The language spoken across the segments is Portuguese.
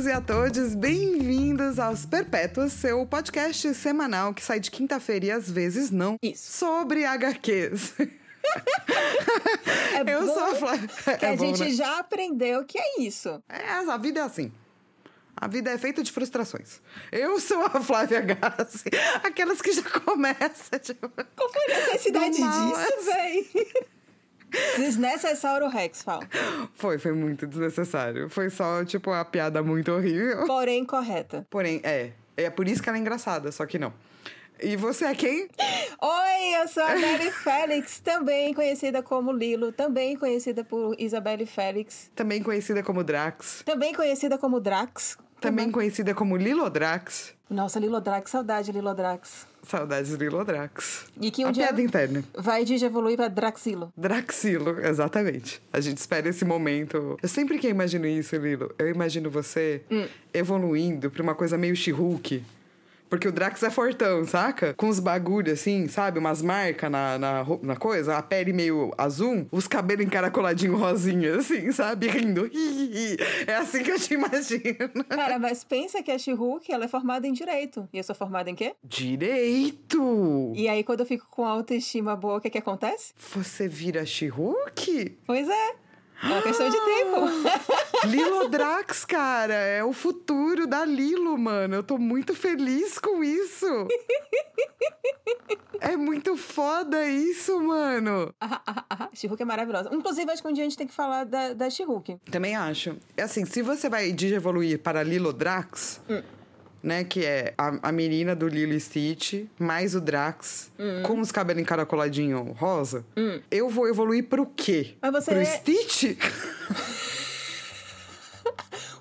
todos e a todas, bem-vindos aos Perpétuos, seu podcast semanal que sai de quinta-feira e às vezes não, Isso. sobre HQs. É Eu sou a Flávia. que É a bom, gente né? já aprendeu que é isso. É, a vida é assim. A vida é feita de frustrações. Eu sou a Flávia Gassi, aquelas que já começam, tipo... Qual foi a necessidade disso, véi? Desnecessário Rex, fala. Foi, foi muito desnecessário. Foi só, tipo, uma piada muito horrível. Porém, correta. Porém, é. É por isso que ela é engraçada, só que não. E você é quem? Oi, eu sou a Mary Félix, também conhecida como Lilo, também conhecida por Isabelle Félix, Também conhecida como Drax. também conhecida como Drax. Também conhecida como Lilodrax. Nossa, Lilodrax, saudade, Lilodrax. Saudades de Lilodrax. E que um a dia piada interna. vai de evoluir pra Draxilo. Draxilo, exatamente. A gente espera esse momento. Eu sempre que imagino isso, Lilo, eu imagino você Hum. evoluindo pra uma coisa meio She-Hulk. Porque o Drax é fortão, saca? Com uns bagulho assim, sabe? Umas marcas na, na, na coisa, a pele meio azul, os cabelos encaracoladinho rosinha, assim, sabe? Rindo. É assim que eu te imagino. Cara, mas pensa que a She-Hulk, ela é formada em Direito. E eu sou formada em quê? Direito! E aí, quando eu fico com autoestima boa, o que que acontece? Você vira She-Hulk? Pois é. É uma questão de tempo. Lilodrax, cara, é o futuro da Lilo, mano. Eu tô muito feliz com isso. É muito foda isso, mano. Ah, ah, ah, She-Hulk é maravilhosa. Inclusive, acho que um dia a gente tem que falar da, da She-Hulk. Também acho. É assim, se você vai digievoluir para Lilodrax, né, que é a, a menina do Lilo e Stitch, mais o Drax, com os cabelos encaracoladinho rosa, eu vou evoluir pro quê? Mas você Pro é- Stitch?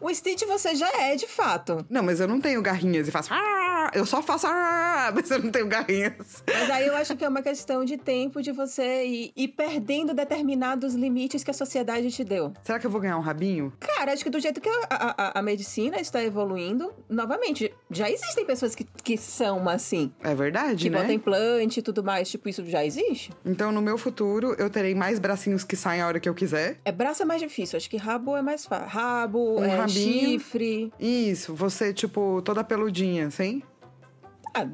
O Stitch você já é, de fato. Não, mas eu não tenho garrinhas e faço. "Ah", Eu só faço. "Ah", Mas eu não tenho garrinhas. Mas aí eu acho que é uma questão de tempo de você ir, ir perdendo determinados limites que a sociedade te deu. Será que eu vou ganhar um rabinho? Cara, acho que do jeito que a, a- a medicina está evoluindo, novamente, já existem pessoas que, que são assim. É verdade, Que né? botam implante e tudo mais, tipo, isso já existe. Então, no meu futuro, eu terei mais bracinhos que saem a hora que eu quiser. É braço é mais difícil, acho que rabo é mais fácil. Rabo, Um é, rabinho. chifre. Isso, você, tipo, toda peludinha, assim. Ah,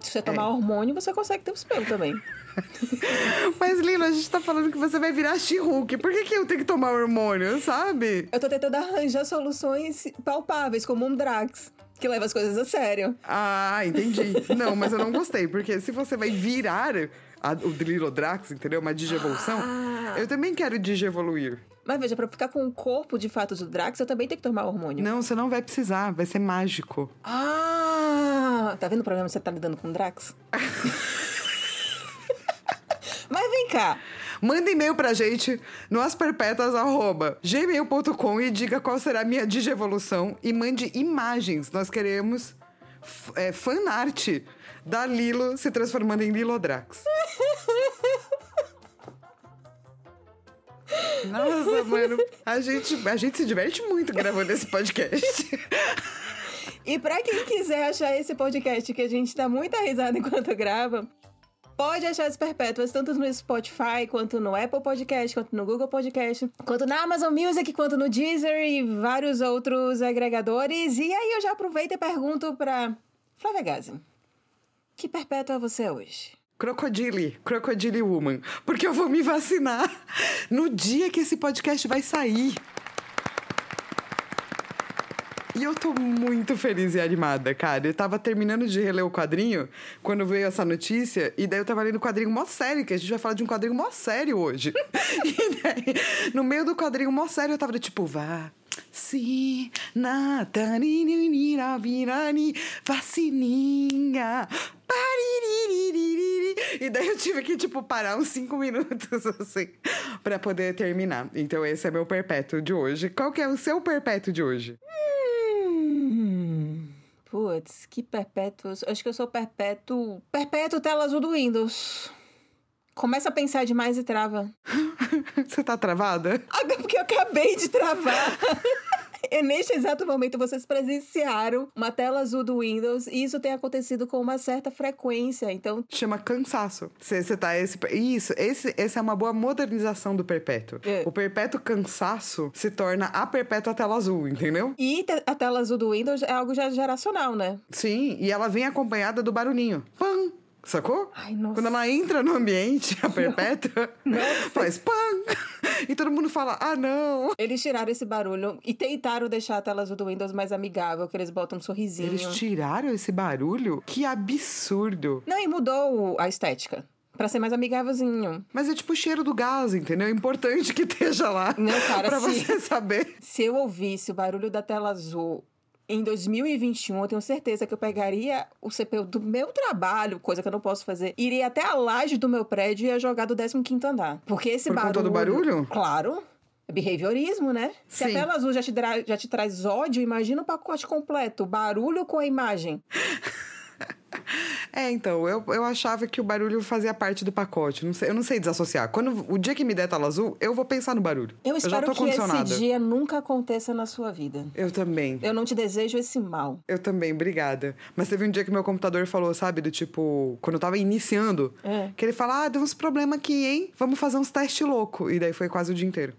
se você É. tomar hormônio, você consegue ter os pelos também. Mas, Lilo, a gente tá falando que você vai virar She-Hulk. Por que, que eu tenho que tomar hormônio, sabe? Eu tô tentando arranjar soluções palpáveis, como um Drax, que leva as coisas a sério. Ah, entendi. Não, mas eu não gostei, porque se você vai virar a, o Lilodrax, entendeu? Uma digievolução, Ah. eu também quero digievoluir. Mas veja, pra ficar com o corpo de fato do Drax, eu também tenho que tomar hormônio. Não, você não vai precisar, vai ser mágico. Ah! Tá vendo o problema que você tá lidando com o Drax? Mas vem cá. Manda e-mail pra gente no asperpetas.gmail.com e diga qual será a minha digievolução e mande imagens. Nós queremos é, fanart da Lilo se transformando em Lilodrax. Nossa, mano, a gente, a gente se diverte muito gravando esse podcast. E pra quem quiser achar esse podcast, que a gente dá muita risada enquanto grava, pode achar as perpétuas tanto no Spotify, quanto no Apple Podcast, quanto no Google Podcast, quanto na Amazon Music, quanto no Deezer e vários outros agregadores. E aí eu já aproveito e pergunto pra Flávia Gazi. Que perpétua você é hoje? Crocodile, Crocodile Woman. Porque eu vou me vacinar no dia que esse podcast vai sair. E eu tô muito feliz e animada, cara. Eu tava terminando de reler o quadrinho quando veio essa notícia, e daí eu tava lendo o quadrinho mó sério, que a gente vai falar de um quadrinho mó sério hoje. e daí, no meio do quadrinho mó sério, eu tava tipo, vá. Vacininha. E daí eu tive que, tipo, parar uns cinco minutos, assim, pra poder terminar. Então esse é meu perpétuo de hoje. Qual que é o seu perpétuo de hoje? Hum, putz, que perpétuos. Acho que eu sou perpétuo. Perpétuo tela azul do Windows. Começa a pensar demais e trava. Você tá travada? Porque eu acabei de travar. E neste exato momento vocês presenciaram uma tela azul do Windows e isso tem acontecido com uma certa frequência. Então, Chama cansaço. Você tá esse. Isso, esse, esse é uma boa modernização do perpétuo. É. O perpétuo cansaço se torna a perpétua tela azul, entendeu? e a tela azul do Windows é algo já geracional, né? Sim, e ela vem acompanhada do barulhinho. Pam! Sacou? Ai, nossa. Quando ela entra no ambiente, a perpétua faz pam! E todo mundo fala, ah, não! Eles tiraram esse barulho e tentaram deixar a tela azul do Windows mais amigável, que eles botam um sorrisinho. Eles tiraram esse barulho? Que absurdo! Não, e mudou a estética. Pra ser mais amigávelzinho. Mas é tipo o cheiro do gás, entendeu? É importante que esteja lá. Não, cara, pra se- você saber. Se eu ouvisse o barulho da tela azul em 2021, eu tenho certeza que eu pegaria o CPU do meu trabalho, coisa que eu não posso fazer, iria até a laje do meu prédio e ia jogar do 15º andar. Porque esse Por barulho... conta do barulho? Claro. É behaviorismo, né? Se a Sim. tela azul já te, já te traz ódio, imagina o pacote completo. Barulho com a imagem. É, então, eu, eu achava que o barulho fazia parte do pacote. Não sei, eu não sei desassociar. Quando o dia que me der tela azul, eu vou pensar no barulho. Eu já espero que esse dia nunca aconteça na sua vida. Eu também. Eu não te desejo esse mal. Eu também, obrigada. Mas teve um dia que meu computador falou, sabe, do tipo, quando eu tava iniciando, É. que ele fala: Ah, deu uns problemas aqui, hein? Vamos fazer uns testes loucos. E daí foi quase o dia inteiro.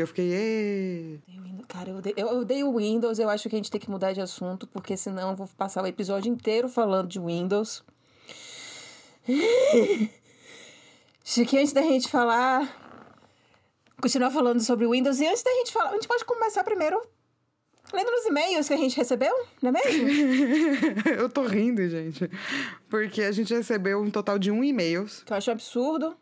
Eu fiquei, ê. Cara, eu odeio, eu odeio o Windows. Eu acho que a gente tem que mudar de assunto, porque senão eu vou passar o episódio inteiro falando de Windows. Acho que antes da gente falar. Continuar falando sobre o Windows. E antes da gente falar. A gente pode começar primeiro lendo os e-mails que a gente recebeu, não é mesmo? eu tô rindo, gente. Porque a gente recebeu um total de um e-mails. que eu acho absurdo.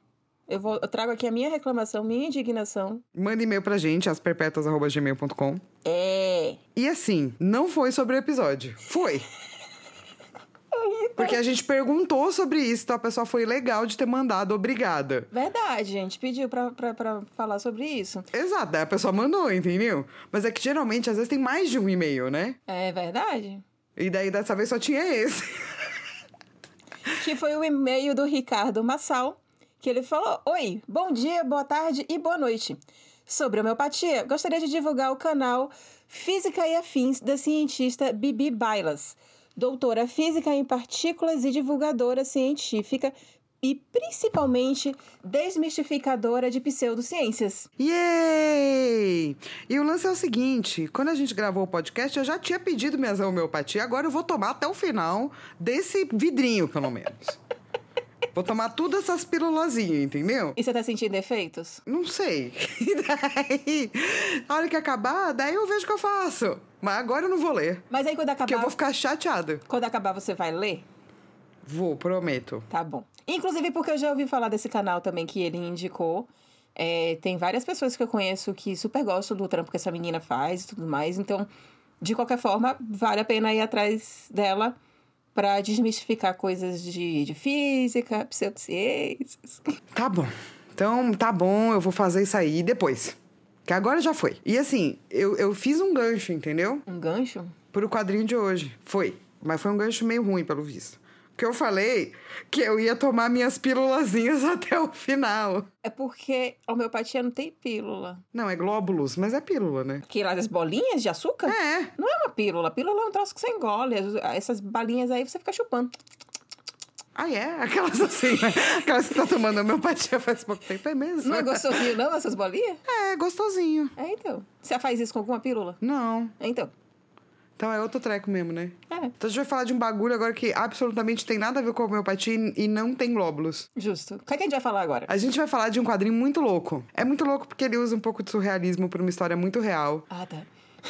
Eu, vou, eu trago aqui a minha reclamação, minha indignação. Manda e-mail pra gente, asperpetuas.gmail.com. É. E assim, não foi sobre o episódio. Foi. Porque a gente perguntou sobre isso, então a pessoa foi legal de ter mandado, obrigada. Verdade, gente. Pediu pra, pra, pra falar sobre isso. Exato, daí a pessoa mandou, entendeu? Mas é que geralmente, às vezes, tem mais de um e-mail, né? É verdade? E daí dessa vez só tinha esse. que foi o e-mail do Ricardo Massal, que ele falou: Oi, bom dia, boa tarde e boa noite. Sobre homeopatia, gostaria de divulgar o canal Física e Afins da cientista Bibi Bailas, doutora física em partículas e divulgadora científica e principalmente desmistificadora de pseudociências. Yay! E o lance é o seguinte: quando a gente gravou o podcast, eu já tinha pedido minhas homeopatia, agora eu vou tomar até o final desse vidrinho, pelo menos. Vou tomar tudo essas pílulazinhas, entendeu? E você tá sentindo efeitos? Não sei. E daí, a hora que acabar, daí eu vejo o que eu faço. Mas agora eu não vou ler. Mas aí quando Porque eu acabar, vou ficar chateada. quando acabar você vai ler? Vou, prometo. Tá bom. Inclusive porque eu já ouvi falar desse canal também que ele indicou. É, tem várias pessoas que eu conheço que super gostam do trampo que essa menina faz e tudo mais. Então, de qualquer forma, vale a pena ir atrás dela pra desmistificar coisas de, de física, pseudociências. Tá bom. Então, tá bom, eu vou fazer isso aí depois. Que agora já foi. E assim, eu, eu fiz um gancho, entendeu? Um gancho? Pro quadrinho de hoje. Foi. Mas foi um gancho meio ruim, pelo visto. Porque eu falei que eu ia tomar minhas pílulazinhas até o final. É porque a homeopatia não tem pílula. Não, é glóbulos, mas é pílula, né? Que lá das bolinhas de açúcar? É. Não é uma pílula. Pílula é um troço que você engole. Essas balinhas aí você fica chupando. Ah, é? Aquelas assim, né? Aquelas que tá tomando homeopatia faz pouco tempo, é mesmo? Não é gostosinho, não, essas bolinhas? É, gostosinho. É, então. Você faz isso com alguma pílula? Não. É, então. Então é outro treco mesmo, né? É, Então a gente vai falar de um bagulho agora que absolutamente tem nada a ver com a homeopatia e e não tem glóbulos. justo. O que, é que a gente vai falar agora? A gente vai falar de um quadrinho muito louco. É muito louco porque ele usa um pouco de surrealismo pra uma história muito real. Ah, tá.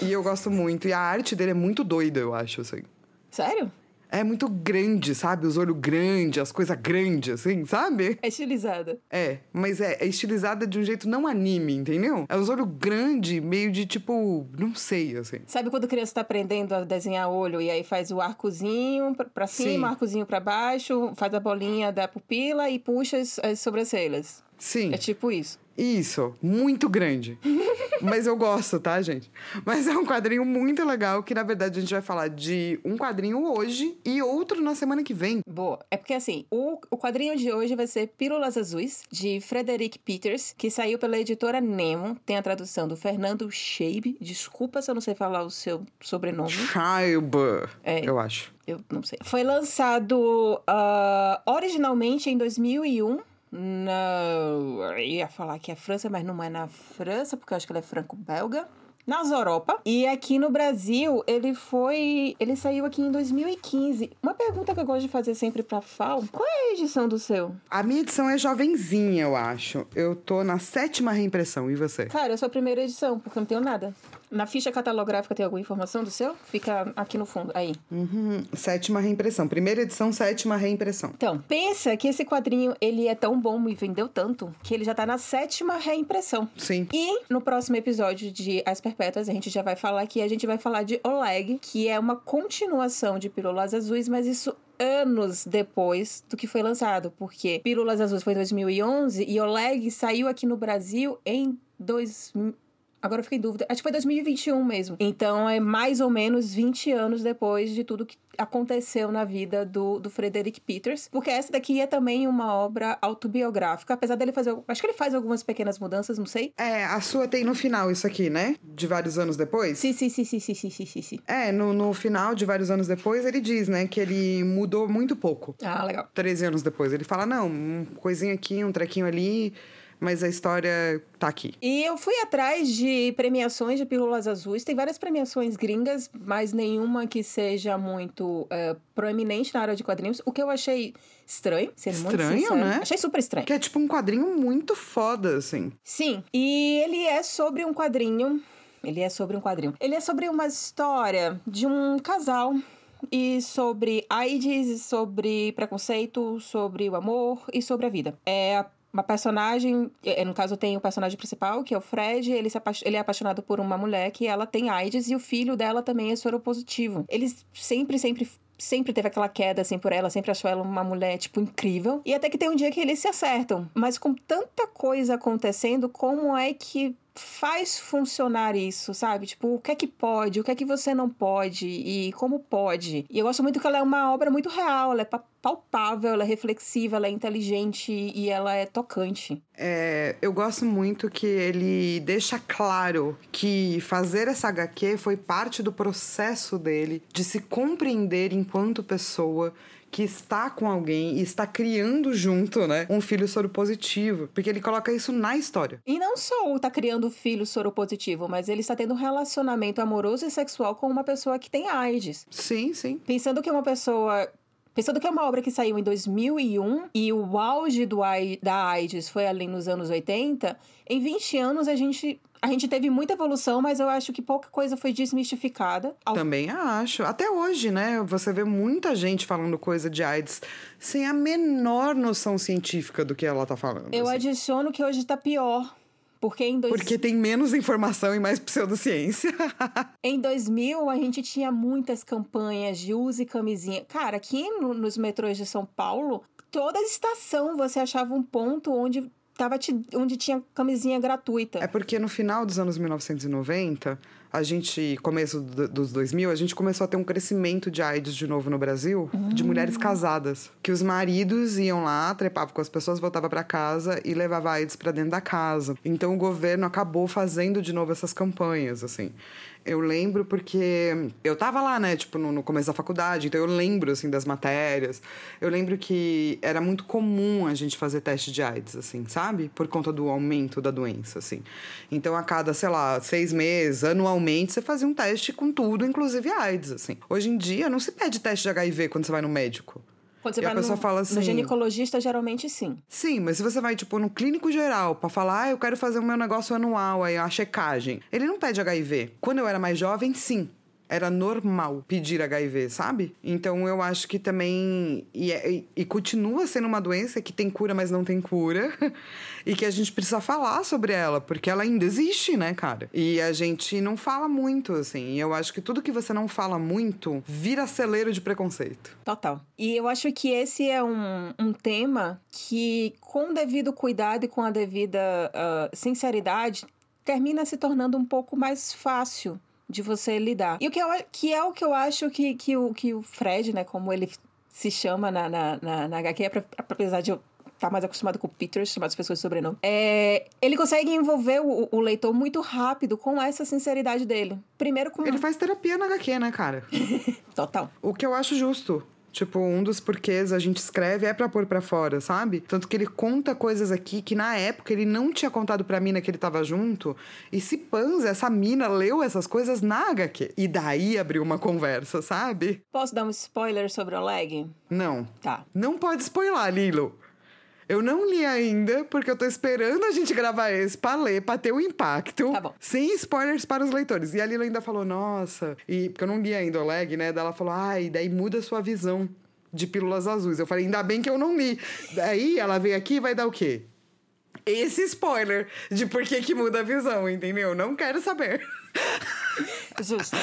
E eu gosto muito. E a arte dele é muito doida, eu acho, assim. Sério? É muito grande, sabe? Os olhos grandes, as coisas grandes, assim, sabe? É estilizada. É, mas é, é estilizada de um jeito não anime, entendeu? É os olhos grandes, meio de tipo, não sei, assim. Sabe quando a criança tá aprendendo a desenhar olho e aí faz o arcozinho pra- cima, Sim. arcozinho pra baixo, faz a bolinha da pupila e puxa as, as sobrancelhas? Sim. É tipo isso. Isso, muito grande. Mas eu gosto, tá, gente? Mas é um quadrinho muito legal que, na verdade, a gente vai falar de um quadrinho hoje e outro na semana que vem. Boa. É porque, assim, o, o quadrinho de hoje vai ser Pílulas Azuis, de Frederick Peters, que saiu pela editora Nemo. Tem a tradução do Fernando Scheib. Desculpa se eu não sei falar o seu sobrenome. Schreiber, É. eu acho. Eu não sei. Foi lançado ah, originalmente em 2001. Na... Eu ia falar que é França, mas não é na França, porque eu acho que ele é franco-belga. Nas Europa. E aqui no Brasil, ele foi. Ele saiu aqui em 2015. Uma pergunta que eu gosto de fazer sempre pra Fal: qual é a edição do seu? A minha edição é jovenzinha, eu acho. Eu tô na sétima reimpressão, e você? Cara, eu sou a primeira edição, porque eu não tenho nada. Na ficha catalográfica tem alguma informação do seu? Fica aqui no fundo, aí. Uhum, sétima reimpressão. Primeira edição, sétima reimpressão. Então, pensa que esse quadrinho, ele é tão bom e vendeu tanto, que ele já tá na sétima reimpressão. Sim. E no próximo episódio de As Perpétuas, a gente já vai falar que a gente vai falar de Oleg, que é uma continuação de Pílulas Azuis, mas isso anos depois do que foi lançado, porque Pílulas Azuis foi em 2011 e Oleg saiu aqui no Brasil em 2000 Agora eu fiquei em dúvida. Acho que foi 2021 mesmo. Então é mais ou menos 20 anos depois de tudo que aconteceu na vida do, do Frederick Peters. Porque essa daqui é também uma obra autobiográfica. Apesar dele fazer. Acho que ele faz algumas pequenas mudanças, não sei. É, a sua tem no final isso aqui, né? De vários anos depois? Sim, sim, sim, sim, sim, sim, sim. sim. É, no, no final, de vários anos depois, ele diz, né? Que ele mudou muito pouco. Ah, legal. 13 anos depois. Ele fala: não, um coisinha aqui, um trequinho ali mas a história tá aqui. E eu fui atrás de premiações de Pílulas Azuis. Tem várias premiações gringas, mas nenhuma que seja muito eh, proeminente na área de quadrinhos. O que eu achei estranho, sendo muito Estranho, sincero. né? Achei super estranho. Que é tipo um quadrinho muito foda, assim. Sim, e ele é sobre um quadrinho. Ele é sobre um quadrinho. Ele é sobre uma história de um casal e sobre AIDS, sobre preconceito, sobre o amor e sobre a vida. É a- uma personagem, é, no caso tem o personagem principal, que é o Fred, ele, se ele é apaixonado por uma mulher que ela tem AIDS e o filho dela também é soropositivo. Eles sempre, sempre sempre teve aquela queda assim por ela, sempre achou ela uma mulher tipo incrível. E até que tem um dia que eles se acertam. Mas com tanta coisa acontecendo, como é que faz funcionar isso, sabe? Tipo, o que é que pode, o que é que você não pode e como pode. E eu gosto muito que ela é uma obra muito real, ela é pa- palpável, ela é reflexiva, ela é inteligente e ela é tocante. É, eu gosto muito que ele deixa claro que fazer essa HQ foi parte do processo dele de se compreender enquanto pessoa que está com alguém e está criando junto, né, um filho soro positivo, porque ele coloca isso na história. E não só o tá criando filho soropositivo, mas ele está tendo um relacionamento amoroso e sexual com uma pessoa que tem AIDS. Sim, sim. Pensando que é uma pessoa. Pensando que é uma obra que saiu em 2001 e o auge do, da AIDS foi ali nos anos 80, em 20 anos a gente, a gente teve muita evolução, mas eu acho que pouca coisa foi desmistificada. Também acho. Até hoje, né? Você vê muita gente falando coisa de AIDS sem a menor noção científica do que ela tá falando. Eu assim. adiciono que hoje tá pior. Porque em, dois, Porque tem menos informação e mais pseudociência. em 2000 a gente tinha muitas campanhas de use camisinha. Cara, aqui no- nos metrôs de São Paulo, toda estação você achava um ponto onde, tava te- onde tinha camisinha gratuita. É porque no final dos anos 1990, a gente, começo do- dos 2000, a gente começou a ter um crescimento de AIDS de novo no Brasil, de mulheres casadas. Que os maridos iam lá, trepavam com as pessoas, voltavam para casa e levava AIDS para dentro da casa. Então o governo acabou fazendo de novo essas campanhas, assim. Eu lembro porque eu tava lá, né, tipo, no, no começo da faculdade, então eu lembro, assim, das matérias. Eu lembro que era muito comum a gente fazer teste de AIDS, assim, sabe? Por conta do aumento da doença, assim. Então, a cada, sei lá, seis meses, anualmente, você fazia um teste com tudo, inclusive AIDS, assim. Hoje em dia, não se pede teste de HIV quando você vai no médico. Quando você E a vai pessoa no, fala no assim- ginecologista, geralmente sim. Sim, mas se você vai, tipo, no clínico geral pra falar, ah, eu quero fazer o meu negócio anual, aí a checagem. Ele não pede HIV. Quando eu era mais jovem, sim. Era normal pedir HIV, sabe? Então eu acho que também. E, é, e, e, continua sendo uma doença que tem cura, mas não tem cura. e que a gente precisa falar sobre ela, porque ela ainda existe, né, cara? E a gente não fala muito, assim. E eu acho que tudo que você não fala muito vira celeiro de preconceito. Total. E eu acho que esse é um, um tema que, com o devido cuidado e com a devida uh, sinceridade, termina se tornando um pouco mais fácil de você lidar. E o que, eu, que é o que eu acho que, que, o, que o Fred, né, como ele se chama na, na, na, na HQ, apesar de eu estar tá mais acostumado com o Peter, chamar as pessoas de sobrenome, é, ele consegue envolver o, o, leitor muito rápido com essa sinceridade dele. Primeiro com... Ele faz terapia na HQ, né, cara? Total. O que eu acho justo. Tipo, um dos porquês a gente escreve é pra pôr pra fora, sabe? Tanto que ele conta coisas aqui que na época ele não tinha contado pra mina que ele tava junto. E se panza, essa mina leu essas coisas na HQ. E daí abriu uma conversa, sabe? Posso dar um spoiler sobre o leg? Não. Tá. Não pode spoiler, Lilo. Eu não li ainda, porque eu tô esperando a gente gravar esse pra ler, pra ter o um impacto. Tá bom. Sem spoilers para os leitores. E a Lila ainda falou, nossa, e porque eu não li ainda o leg, né? Daí ela falou, ai, daí muda a sua visão de pílulas azuis. Eu falei, ainda bem que eu não li. Daí ela veio aqui e vai dar o quê? Esse spoiler de por que, que muda a visão, entendeu? Não quero saber. Justo.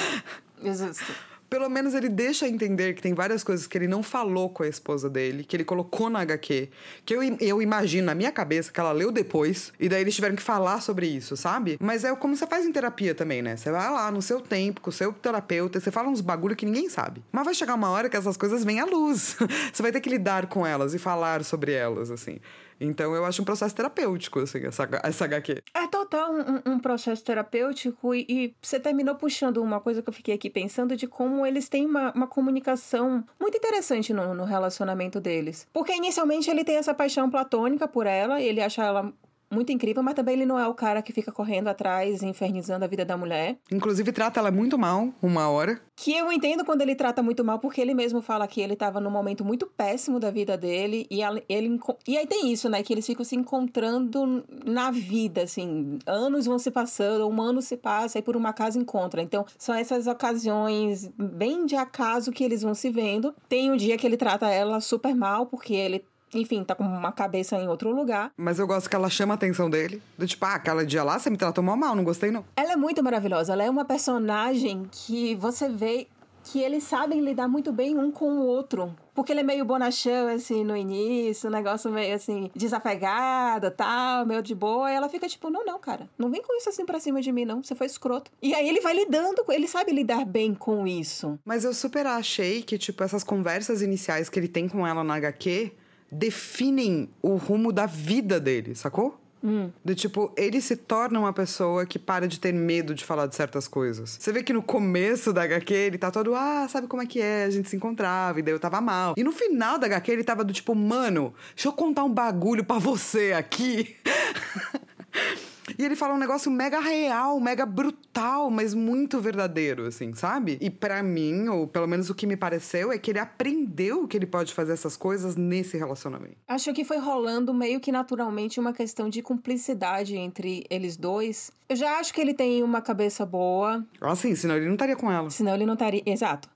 Justo pelo menos ele deixa entender que tem várias coisas que ele não falou com a esposa dele, que ele colocou na HQ, que eu, eu imagino na minha cabeça que ela leu depois, e daí eles tiveram que falar sobre isso, sabe? Mas é como você faz em terapia também, né? Você vai lá no seu tempo, com o seu terapeuta, você fala uns bagulho que ninguém sabe. Mas vai chegar uma hora que essas coisas vêm à luz. você vai ter que lidar com elas e falar sobre elas, assim. Então eu acho um processo terapêutico, assim, essa, essa HQ. É total um, um processo terapêutico e, e, você terminou puxando uma coisa que eu fiquei aqui pensando de como eles têm uma, uma comunicação muito interessante no, no relacionamento deles. Porque inicialmente ele tem essa paixão platônica por ela, ele acha ela muito incrível, mas também ele não é o cara que fica correndo atrás infernizando a vida da mulher. Inclusive trata ela muito mal, uma hora. Que eu entendo quando ele trata muito mal, porque ele mesmo fala que ele tava num momento muito péssimo da vida dele. E, ele, e aí tem isso, né? Que eles ficam se encontrando na vida, assim. Anos vão se passando, um ano se passa, e por uma casa encontra. Então, são essas ocasiões bem de acaso que eles vão se vendo. Tem um dia que ele trata ela super mal, porque ele enfim, tá com uma cabeça em outro lugar. Mas eu gosto que ela chama a atenção dele. Do tipo, ah, aquela dia lá você me tratou mal, mal, não gostei não. Ela é muito maravilhosa. Ela é uma personagem que você vê que eles sabem lidar muito bem um com o outro. Porque ele é meio bonachão, assim, no início, um negócio meio, assim, desapegado, tal, meio de boa. E ela fica tipo, não, não, cara, não vem com isso assim pra cima de mim, não. Você foi escroto. E aí ele vai lidando, ele sabe lidar bem com isso. Mas eu super achei que, tipo, essas conversas iniciais que ele tem com ela na HQ definem o rumo da vida dele, sacou? Hum. Do tipo, ele se torna uma pessoa que para de ter medo de falar de certas coisas. Você vê que no começo da HQ ele tá todo, ah, sabe como é que é? A gente se encontrava e daí eu tava mal. E no final da HQ ele tava do tipo, mano, deixa eu contar um bagulho para você aqui. E ele fala um negócio mega real, mega brutal, mas muito verdadeiro, assim, sabe? E para mim, ou pelo menos o que me pareceu, é que ele aprendeu que ele pode fazer essas coisas nesse relacionamento. Acho que foi rolando meio que naturalmente uma questão de cumplicidade entre eles dois. Eu já acho que ele tem uma cabeça boa. Ah, sim, senão ele não estaria com ela. Senão ele não estaria. Exato.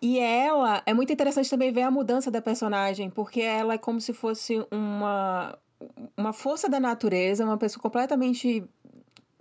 E ela, é muito interessante também ver a mudança da personagem, porque ela é como se fosse uma uma força da natureza, uma pessoa completamente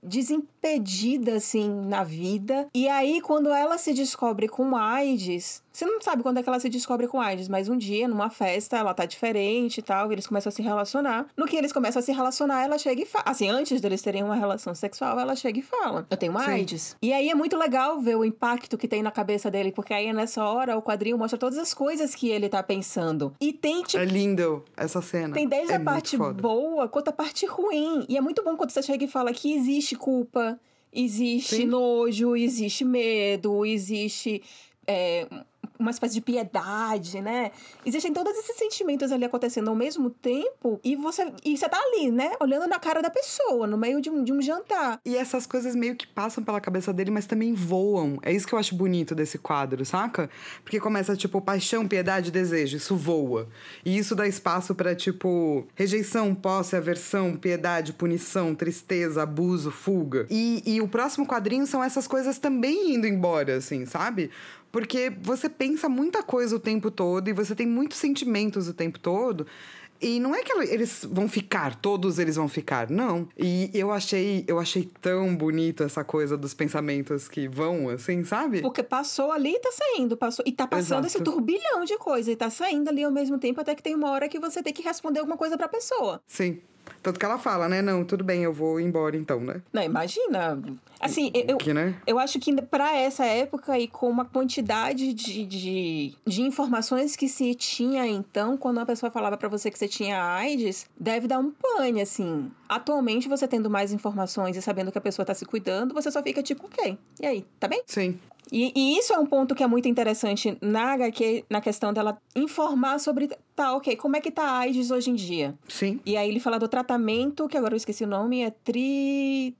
desimpedida assim na vida. E aí quando ela se descobre com AIDS, você não sabe quando é que ela se descobre com AIDS, mas um dia, numa festa, ela tá diferente e tal, eles começam a se relacionar. No que eles começam a se relacionar, ela chega e fala. Assim, antes deles terem uma relação sexual, ela chega e fala: Eu tenho uma Sim. AIDS. E aí é muito legal ver o impacto que tem na cabeça dele, porque aí nessa hora o quadrinho mostra todas as coisas que ele tá pensando. E tem tipo. É lindo essa cena. Tem desde é a parte boa quanto a parte ruim. E é muito bom quando você chega e fala que existe culpa. Existe Sim. nojo, existe medo, existe é, uma espécie de piedade, né? Existem todos esses sentimentos ali acontecendo ao mesmo tempo e você, e você tá ali, né? Olhando na cara da pessoa, no meio de um, de um jantar. E essas coisas meio que passam pela cabeça dele, mas também voam. É isso que eu acho bonito desse quadro, saca? Porque começa, tipo, paixão, piedade, desejo. Isso voa. E isso dá espaço para tipo, rejeição, posse, aversão, piedade, punição, tristeza, abuso, fuga. E, e o próximo quadrinho são essas coisas também indo embora, assim, sabe? Porque você pensa muita coisa o tempo todo e você tem muitos sentimentos o tempo todo. E não é que eles vão ficar, todos eles vão ficar, não. E eu achei, eu achei tão bonito essa coisa dos pensamentos que vão, assim, sabe? Porque passou ali e tá saindo, passou e tá passando Exato. esse turbilhão de coisa e tá saindo ali ao mesmo tempo até que tem uma hora que você tem que responder alguma coisa pra pessoa. Sim. Tanto que ela fala, né? Não, tudo bem, eu vou embora então, né? Não, imagina. Assim, eu, que, né? eu acho que para essa época e com uma quantidade de, de, de, informações que se tinha então, quando uma pessoa falava para você que você tinha AIDS, deve dar um pane, assim. Atualmente, você tendo mais informações e sabendo que a pessoa tá se cuidando, você só fica tipo, ok, e aí, tá bem? Sim. E, e, isso é um ponto que é muito interessante na HQ, na questão dela informar sobre, tá, ok, como é que tá a AIDS hoje em dia? Sim. E aí ele fala do tratamento, que agora eu esqueci o nome, é tri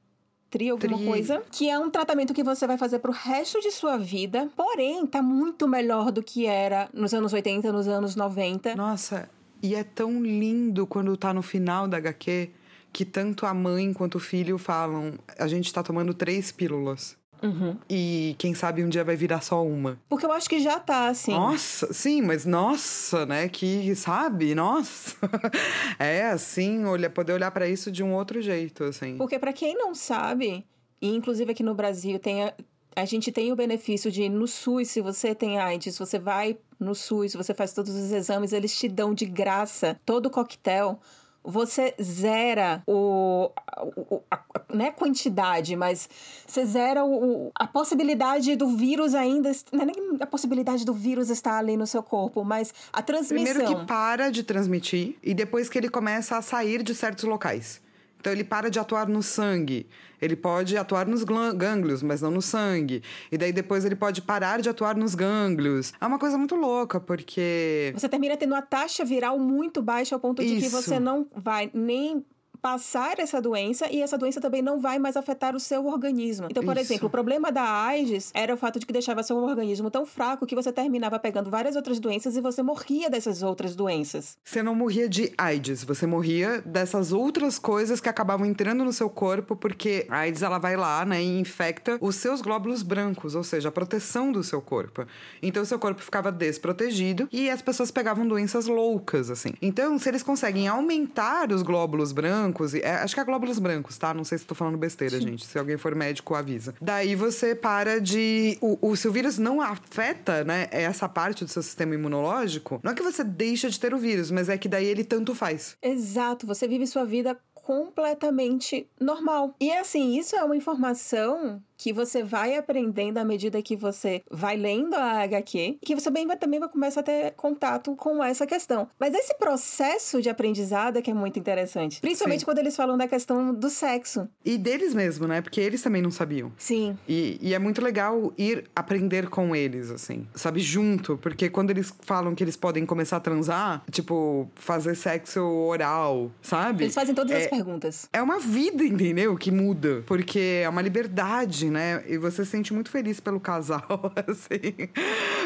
tri alguma tri... coisa, que é um tratamento que você vai fazer pro resto de sua vida, porém tá muito melhor do que era nos anos 80, nos anos 90. Nossa, e é tão lindo quando tá no final da HQ que tanto a mãe quanto o filho falam, a gente tá tomando três pílulas. Uhum. E quem sabe um dia vai virar só uma. Porque eu acho que já tá, assim. Nossa, sim, mas nossa, né? Que, sabe? Nossa. é assim, olha, poder olhar para isso de um outro jeito, assim. Porque para quem não sabe, e inclusive aqui no Brasil tem a, a gente tem o benefício de no SUS, se você tem AIDS, você vai no SUS, você faz todos os exames, eles te dão de graça todo o coquetel você zera o, o a, não é quantidade, mas você zera o, a possibilidade do vírus ainda, não é nem a possibilidade do vírus estar ali no seu corpo, mas a transmissão. Primeiro que para de transmitir e depois que ele começa a sair de certos locais. Então ele para de atuar no sangue. Ele pode atuar nos gânglios, mas não no sangue. E daí depois ele pode parar de atuar nos gânglios. É uma coisa muito louca, porque. Você termina tendo uma taxa viral muito baixa ao ponto de Isso. que você não vai nem passar essa doença e essa doença também não vai mais afetar o seu organismo. Então, por Isso. exemplo, o problema da AIDS era o fato de que deixava seu organismo tão fraco que você terminava pegando várias outras doenças e você morria dessas outras doenças. Você não morria de AIDS, você morria dessas outras coisas que acabavam entrando no seu corpo porque a AIDS ela vai lá, né, e infecta os seus glóbulos brancos, ou seja, a proteção do seu corpo. Então, o seu corpo ficava desprotegido e as pessoas pegavam doenças loucas, assim. Então, se eles conseguem aumentar os glóbulos brancos brancos. É, acho que é glóbulos brancos, tá? Não sei se tô falando besteira, Sim. gente. Se alguém for médico, avisa. Daí você para de. O, o, se o vírus não afeta, né, essa parte do seu sistema imunológico, não é que você deixa de ter o vírus, mas é que daí ele tanto faz. Exato. Você vive sua vida completamente normal. E assim, isso é uma informação que você vai aprendendo à medida que você vai lendo a HQ, que você bem, também vai começar a ter contato com essa questão. Mas esse processo de aprendizado é que é muito interessante. Principalmente Sim. quando eles falam da questão do sexo. E deles mesmo, né? Porque eles também não sabiam. Sim. E, e é muito legal ir aprender com eles, assim. Sabe, junto. Porque quando eles falam que eles podem começar a transar, tipo, fazer sexo oral, sabe? Eles fazem todas é, as perguntas. É uma vida, entendeu? Que muda. Porque é uma liberdade né? E você se sente muito feliz pelo casal, assim.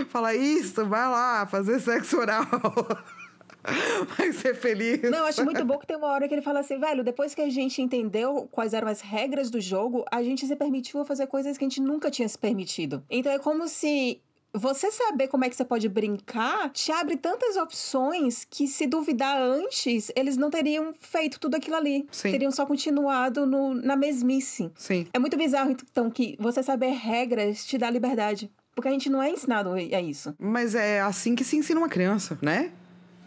Fala, isso, vai lá, fazer sexo oral. Vai ser feliz. Não, acho muito bom que tem uma hora que ele fala assim, velho, depois que a gente entendeu quais eram as regras do jogo, a gente se permitiu fazer coisas que a gente nunca tinha se permitido. Então é como se você saber como é que você pode brincar te abre tantas opções que, se duvidar antes, eles não teriam feito tudo aquilo ali. Sim. Teriam só continuado no, na mesmice. Sim. É muito bizarro, então, que você saber regras te dá liberdade. Porque a gente não é ensinado a isso. Mas é assim que se ensina uma criança, né?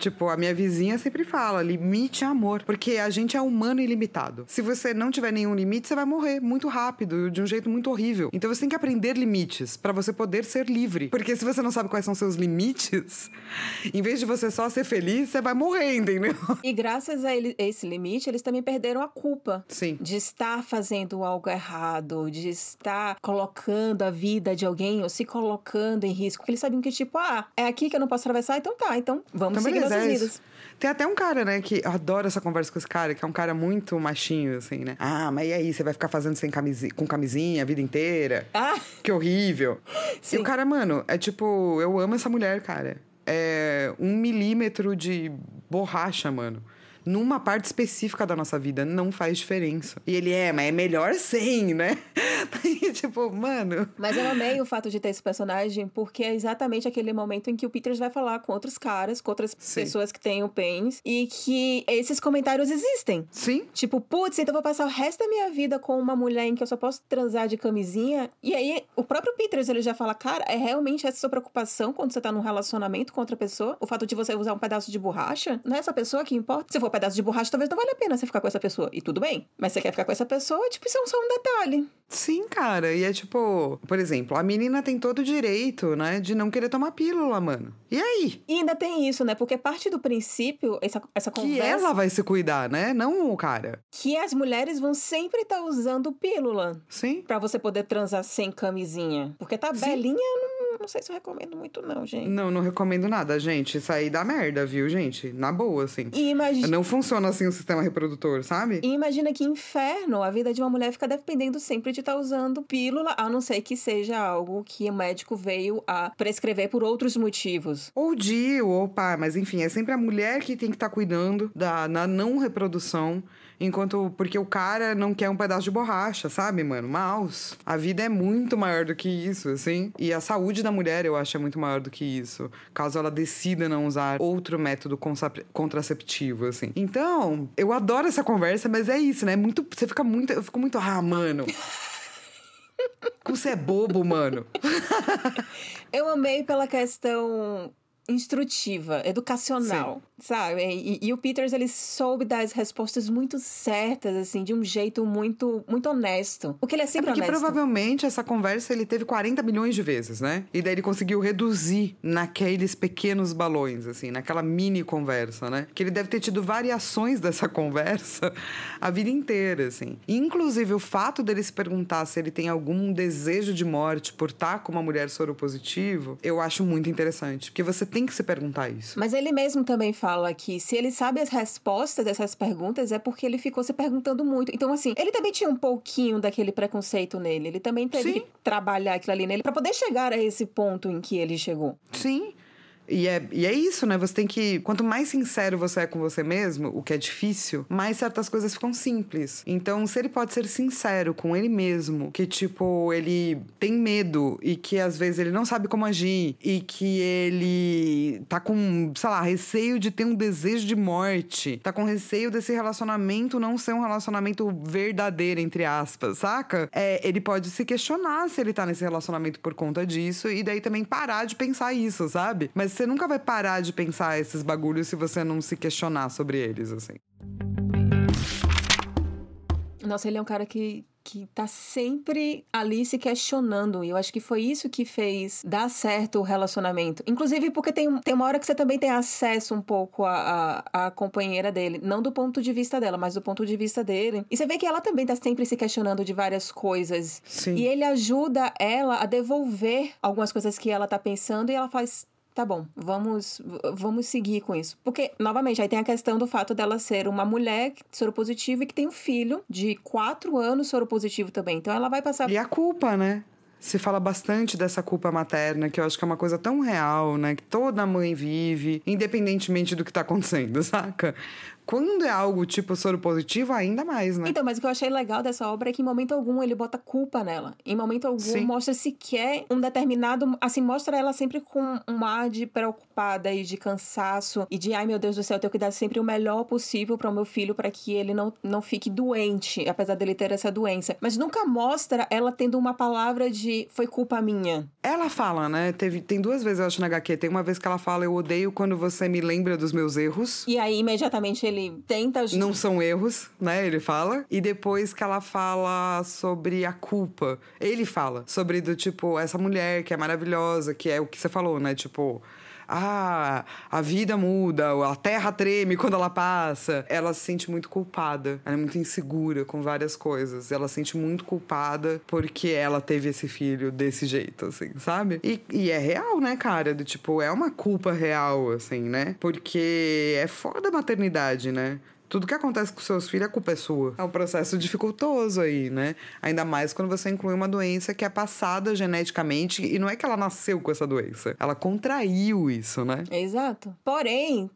Tipo, a minha vizinha sempre fala: limite é amor. Porque a gente é humano e limitado. Se você não tiver nenhum limite, você vai morrer muito rápido, de um jeito muito horrível. Então você tem que aprender limites para você poder ser livre. Porque se você não sabe quais são seus limites, em vez de você só ser feliz, você vai morrer, entendeu? E graças a ele- esse limite, eles também perderam a culpa. Sim. De estar fazendo algo errado, de estar colocando a vida de alguém ou se colocando em risco. Porque eles sabiam que, tipo, ah, é aqui que eu não posso atravessar, então tá, então vamos Então, seguir beleza, vidas. isso. Tem até um cara, né, que eu adoro essa conversa com esse cara, que é um cara muito machinho, assim, né? Ah, mas e aí, você vai ficar fazendo sem camisi com camisinha a vida inteira? Ah, Que horrível. Sim. E o cara, mano, é tipo, eu amo essa mulher, cara. É um milímetro de borracha, mano. Numa parte específica da nossa vida, não faz diferença. E ele é, mas é melhor sem, né? Daí, tipo, mano. Mas eu amei o fato de ter esse personagem, porque é exatamente aquele momento em que o Peters vai falar com outros caras, com outras Sim. pessoas que têm o pens, e que esses comentários existem. Sim, Tipo, putz, então eu vou passar o resto da minha vida com uma mulher em que eu só posso transar de camisinha. E aí, o próprio Peters, ele já fala, cara, é realmente essa sua preocupação quando você tá num relacionamento com outra pessoa? O fato de você usar um pedaço de borracha? Não é essa pessoa que importa? Se for pedaço de borracha, talvez não valha a pena você ficar com essa pessoa. E tudo bem. Mas você quer ficar com essa pessoa, tipo, isso é só um detalhe. sim, cara. E é tipo, por exemplo, a menina tem todo o direito, né, de não querer tomar pílula, mano. E aí? E ainda tem isso, né? Porque parte do princípio, essa, essa Que conversa... ela vai se cuidar, né? Não o cara. Que as mulheres vão sempre estar usando pílula. Sim. Pra você poder transar sem camisinha. Porque tabelinha, eu não, não sei se eu recomendo muito, não, gente. Não, não recomendo nada, gente. Isso aí dá merda, viu, gente? Na boa, assim. E imagina. Não funciona assim o sistema reprodutor, sabe? E imagina que inferno a vida de uma mulher fica dependendo sempre de estar usando pílula, a não ser que seja algo que o médico veio a prescrever por outros motivos. Ou Dio, ou pai, mas enfim, é sempre a mulher que tem que estar cuidando da na não reprodução. Enquanto. Porque o cara não quer um pedaço de borracha, sabe, mano? Mouse. A vida é muito maior do que isso, assim. E a saúde da mulher, eu acho, é muito maior do que isso. Caso ela decida não usar outro método contraceptivo, assim. Então, eu adoro essa conversa, mas é isso, né? Muito. Você fica muito. Eu fico muito. Ah, mano. Como você é bobo, mano. Eu amei pela questão instrutiva, educacional, sabe? E, e o Peters, ele soube dar as respostas muito certas, assim, de um jeito muito, muito honesto. Porque ele é É sempre porque honesto. provavelmente essa conversa ele teve 40 milhões de vezes, né? E daí ele conseguiu reduzir naqueles pequenos balões, assim, naquela mini conversa, né? Que ele deve ter tido variações dessa conversa a vida inteira, assim. Inclusive, o fato dele se perguntar se ele tem algum desejo de morte por estar com uma mulher soropositivo, eu acho muito interessante. Porque você tem que se perguntar isso. Mas ele mesmo também fala que se ele sabe as respostas dessas perguntas é porque ele ficou se perguntando muito. Então, assim, ele também tinha um pouquinho daquele preconceito nele. Ele também teve Sim. que trabalhar aquilo ali nele pra poder chegar a esse ponto em que ele chegou. Sim. E é, e é isso, né? Você tem que. Quanto mais sincero você é com você mesmo, o que é difícil, mais certas coisas ficam simples. Então, se ele pode ser sincero com ele mesmo, que, tipo, ele tem medo e que às vezes ele não sabe como agir e que ele tá com, sei lá, receio de ter um desejo de morte, tá com receio desse relacionamento não ser um relacionamento verdadeiro, entre aspas, saca? É, ele pode se questionar se ele tá nesse relacionamento por conta disso e daí também parar de pensar isso, sabe? Mas você nunca vai parar de pensar esses bagulhos se você não se questionar sobre eles, assim. Nossa, ele é um cara que, que tá sempre ali se questionando. E eu acho que foi isso que fez dar certo o relacionamento. Inclusive porque tem, tem uma hora que você também tem acesso um pouco à, à, à companheira dele. Não do ponto de vista dela, mas do ponto de vista dele. E você vê que ela também tá sempre se questionando de várias coisas. Sim. E ele ajuda ela a devolver algumas coisas que ela tá pensando e ela faz. Tá bom, vamos, vamos seguir com isso. Porque, novamente, aí tem a questão do fato dela ser uma mulher soropositiva e que tem um filho de quatro anos soropositivo também. Então ela vai passar. E a culpa, né? Se fala bastante dessa culpa materna, que eu acho que é uma coisa tão real, né? Que toda mãe vive, independentemente do que tá acontecendo, saca? Quando é algo tipo soro positivo, ainda mais, né? Então, mas o que eu achei legal dessa obra é que em momento algum ele bota culpa nela. Em momento algum Sim. mostra sequer um determinado. Assim, mostra ela sempre com um ar de preocupada e de cansaço e de, ai meu Deus do céu, eu tenho que dar sempre o melhor possível para o meu filho para que ele não, não fique doente, apesar dele ter essa doença. Mas nunca mostra ela tendo uma palavra de foi culpa minha. Ela fala, né? Teve, tem duas vezes, eu acho, na HQ. Tem uma vez que ela fala, eu odeio quando você me lembra dos meus erros. E aí, imediatamente, ele tenta... Não são erros, né? Ele fala. E depois que ela fala sobre a culpa. Ele fala sobre do tipo, essa mulher que é maravilhosa, que é o que você falou, né? Tipo ah, a vida muda, a terra treme quando ela passa. Ela se sente muito culpada. Ela é muito insegura com várias coisas. Ela se sente muito culpada porque ela teve esse filho desse jeito, assim, sabe? E, e é real, né, cara? Do tipo, é uma culpa real, assim, né? Porque é foda a maternidade, né? Tudo que acontece com seus filhos, a culpa é sua. É um processo dificultoso aí, né? Ainda mais quando você inclui uma doença que é passada geneticamente e não é que ela nasceu com essa doença. Ela contraiu isso, né? Exato. Porém,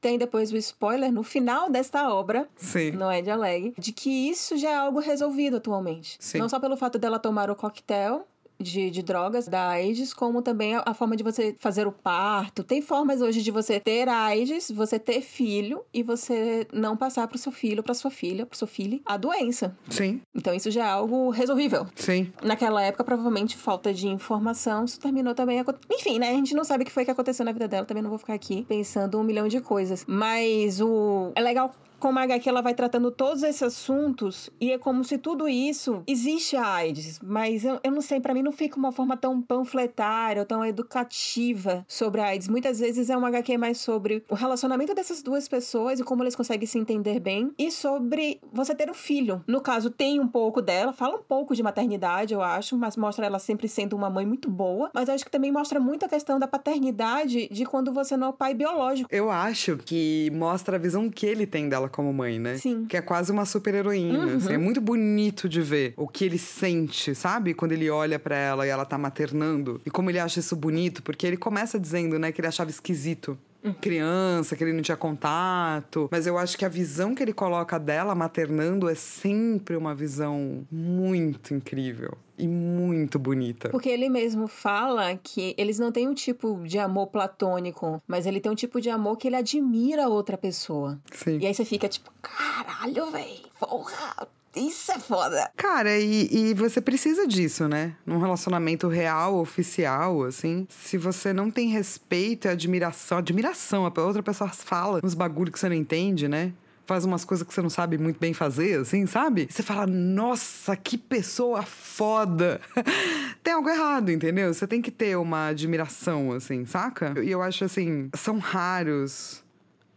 tem depois o spoiler no final desta obra, Sim. não é de Aleg, de que isso já é algo resolvido atualmente. Sim. Não só pelo fato dela tomar o coquetel, de, de drogas da AIDS, como também a, a, forma de você fazer o parto. Tem formas hoje de você ter AIDS, você ter filho e você não passar pro seu filho, pra sua filha, pro seu filho, a doença. Sim. Então isso já é algo resolvível. Sim. Naquela época, provavelmente, falta de informação, isso terminou também. Enfim, né? A gente não sabe o que foi que aconteceu na vida dela, também não vou ficar aqui pensando um milhão de coisas. Mas o. É legal como a HQ ela vai tratando todos esses assuntos e é como se tudo isso existe a AIDS, mas eu, eu não sei, para mim não fica uma forma tão panfletária ou tão educativa sobre a AIDS. Muitas vezes é uma HQ mais sobre o relacionamento dessas duas pessoas e como eles conseguem se entender bem e sobre você ter um filho. No caso, tem um pouco dela, fala um pouco de maternidade, eu acho, mas mostra ela sempre sendo uma mãe muito boa, mas acho que também mostra muito a questão da paternidade de quando você não é o pai biológico. Eu acho que mostra a visão que ele tem dela como mãe, né? Sim. Que é quase uma super heroína. Uhum. Assim, é muito bonito de ver o que ele sente, sabe? Quando ele olha para ela e ela tá maternando. E como ele acha isso bonito, porque ele começa dizendo, né, que ele achava esquisito criança, que ele não tinha contato. Mas eu acho que a visão que ele coloca dela maternando é sempre uma visão muito incrível e muito bonita. Porque ele mesmo fala que eles não têm um tipo de amor platônico, mas ele tem um tipo de amor que ele admira a outra pessoa. Sim. E aí você fica tipo, caralho, véi, porra, isso é foda. Cara, e, e, você precisa disso, né? Num relacionamento real, oficial, assim. Se você não tem respeito e admiração, admiração, a outra pessoa fala uns bagulho que você não entende, né? Faz umas coisas que você não sabe muito bem fazer, assim, sabe? Você fala, nossa, que pessoa foda. tem algo errado, entendeu? Você tem que ter uma admiração, assim, saca? E eu acho assim, são raros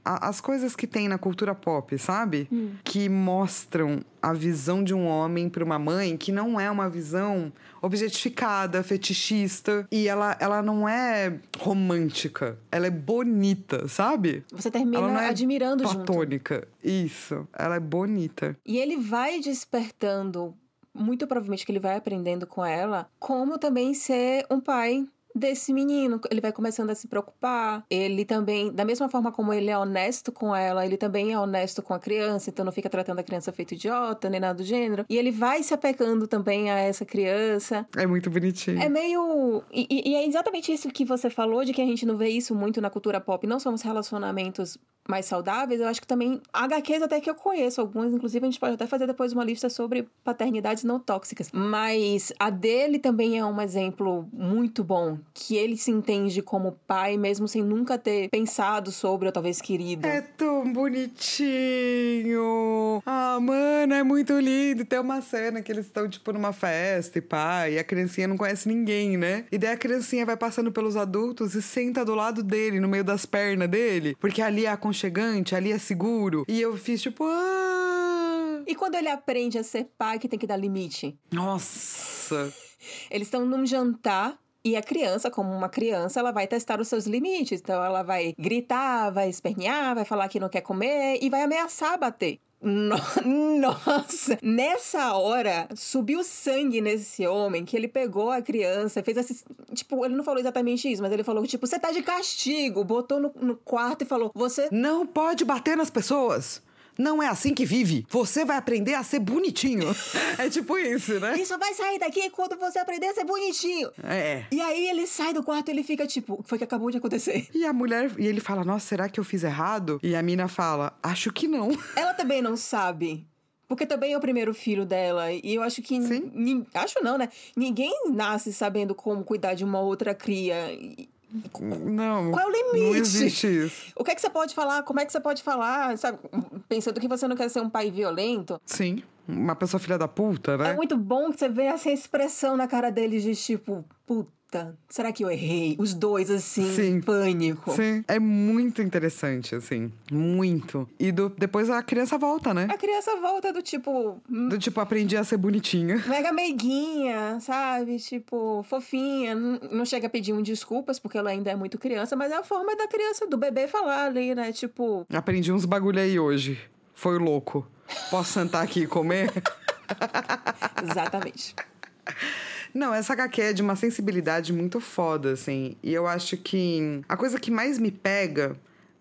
as coisas que tem na cultura pop, sabe? Hum. Que mostram a visão de um homem para uma mãe que não é uma visão objetificada, fetichista. E ela, ela não é romântica. Ela é bonita, sabe? Você termina ela não é admirando platônica. junto. Isso. Ela é bonita. E ele vai despertando, muito provavelmente que ele vai aprendendo com ela, como também ser um pai desse menino. Ele vai começando a se preocupar. Ele também, da mesma forma como ele é honesto com ela, ele também é honesto com a criança, então não fica tratando a criança feito idiota, nem nada do gênero. E ele vai se apegando também a essa criança. É muito bonitinho. É meio. E, e é exatamente isso que você falou, de que a gente não vê isso muito na cultura pop. Não somos relacionamentos mais saudáveis, eu acho que também HQs até que eu conheço algumas, inclusive a gente pode até fazer depois uma lista sobre paternidades não tóxicas. Mas a dele também é um exemplo muito bom, que ele se entende como pai mesmo sem nunca ter pensado sobre ou talvez querido. É tão bonitinho. Ah, mano, é muito lindo. Tem uma cena que eles estão tipo numa festa e pai, e a criancinha não conhece ninguém, né? E daí a criancinha vai passando pelos adultos e senta do lado dele, no meio das pernas dele, porque ali é aconchegante, ali é seguro. E eu fiz tipo. Ah! E quando ele aprende a ser pai, que tem que dar limite? Nossa! Eles estão num jantar. E a criança, como uma criança, ela vai testar os seus limites. Então, ela vai gritar, vai espernear, vai falar que não quer comer e vai ameaçar bater. No, nossa! Nessa hora, subiu sangue nesse homem que ele pegou a criança, fez assim. Tipo, ele não falou exatamente isso, mas ele falou: tipo, você tá de castigo. Botou no, no quarto e falou: você. Não pode bater nas pessoas! Não é assim que vive. Você vai aprender a ser bonitinho. é tipo isso, né? Isso vai sair daqui quando você aprender a ser bonitinho. É. E aí ele sai do quarto e ele fica tipo, o que foi que acabou de acontecer? E a mulher, e ele fala, nossa, será que eu fiz errado? E a mina fala, acho que não. Ela também não sabe Porque também é o primeiro filho dela. E eu acho que. Sim. Acho não, né? Ninguém nasce sabendo como cuidar de uma outra cria. Não. Qual é o limite? Não existe isso. O que é que você pode falar? Como é que você pode falar? Sabe? Pensando que você não quer ser um pai violento. Sim. Uma pessoa filha da puta, né? É muito bom que você vê essa expressão na cara deles de tipo, puta, será que eu errei? Os dois, assim, Sim. em pânico. Sim. É muito interessante, assim. Muito. E do, depois a criança volta, né? A criança volta do tipo. hum, Do tipo, aprendi a ser bonitinha. Mega meiguinha, sabe? Tipo, fofinha. Não não chega a pedir um desculpas, porque ela ainda é muito criança, mas é a forma da criança, do bebê falar ali, né? Tipo, Aprendi uns bagulho aí hoje. Foi louco. Posso sentar aqui e comer? exatamente. Não, essa HQ é de uma sensibilidade muito foda, assim. E eu acho que a coisa que mais me pega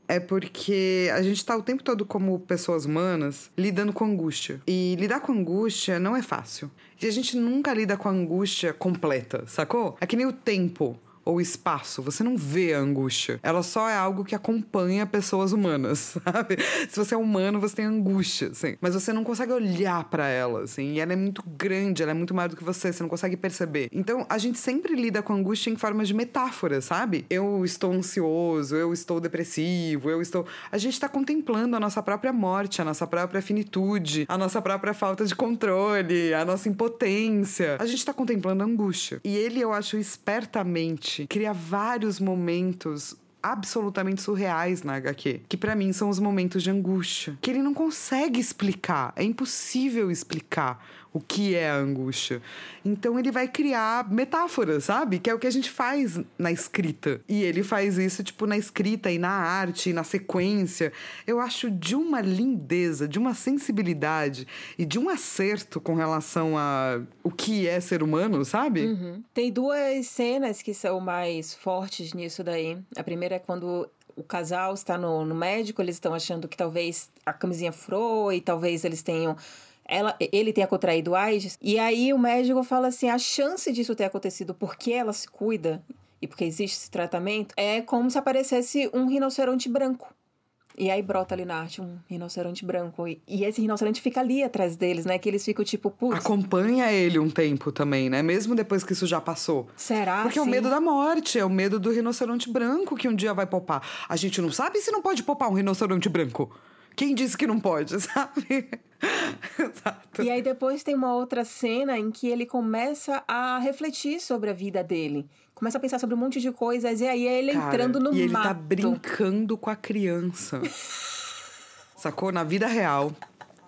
é porque a gente tá o tempo todo, como pessoas humanas, lidando com angústia. E lidar com angústia não é fácil. E a gente nunca lida com a angústia completa, sacou? É que nem o tempo ou espaço, você não vê a angústia. Ela só é algo que acompanha pessoas humanas, sabe? Se você é humano, você tem angústia, assim. Mas você não consegue olhar pra ela, assim. E ela é muito grande, ela é muito maior do que você, você não consegue perceber. Então, a gente sempre lida com angústia em forma de metáfora, sabe? Eu estou ansioso, eu estou depressivo, eu estou. A gente tá contemplando a nossa própria morte, a nossa própria finitude, a nossa própria falta de controle, a nossa impotência. A gente tá contemplando a angústia. E ele, eu acho, espertamente, cria vários momentos absolutamente surreais na HQ, que pra mim são os momentos de angústia, que ele não consegue explicar, é impossível explicar o que é a angústia. Então ele vai criar metáforas, sabe? Que é o que a gente faz na escrita. E ele faz isso tipo na escrita e na arte, e na sequência. Eu acho de uma lindeza, de uma sensibilidade e de um acerto com relação a o que é ser humano, sabe? Uhum. Tem duas cenas que são mais fortes nisso daí. A primeira é quando o casal está no, no médico, eles estão achando que talvez a camisinha furou e talvez eles tenham. Ela, ele tenha contraído AIDS. E aí o médico fala assim: a chance disso ter acontecido porque ela se cuida e porque existe esse tratamento é como se aparecesse um rinoceronte branco. E aí brota ali na arte um rinoceronte branco. E, e esse rinoceronte fica ali atrás deles, né? Que eles ficam tipo, putz, Acompanha ele um tempo também, né? Mesmo depois que isso já passou. será? Porque é o medo da morte, é o medo do rinoceronte branco que um dia vai popar. A gente não sabe se não pode popar um rinoceronte branco. Quem disse que não pode, sabe? Exato. E aí depois tem uma outra cena em que ele começa a refletir sobre a vida dele. Começa a pensar sobre um monte de coisas. E aí ele Cara, entrando no e ele mato. tá brincando com a criança. Sacou? Na vida real.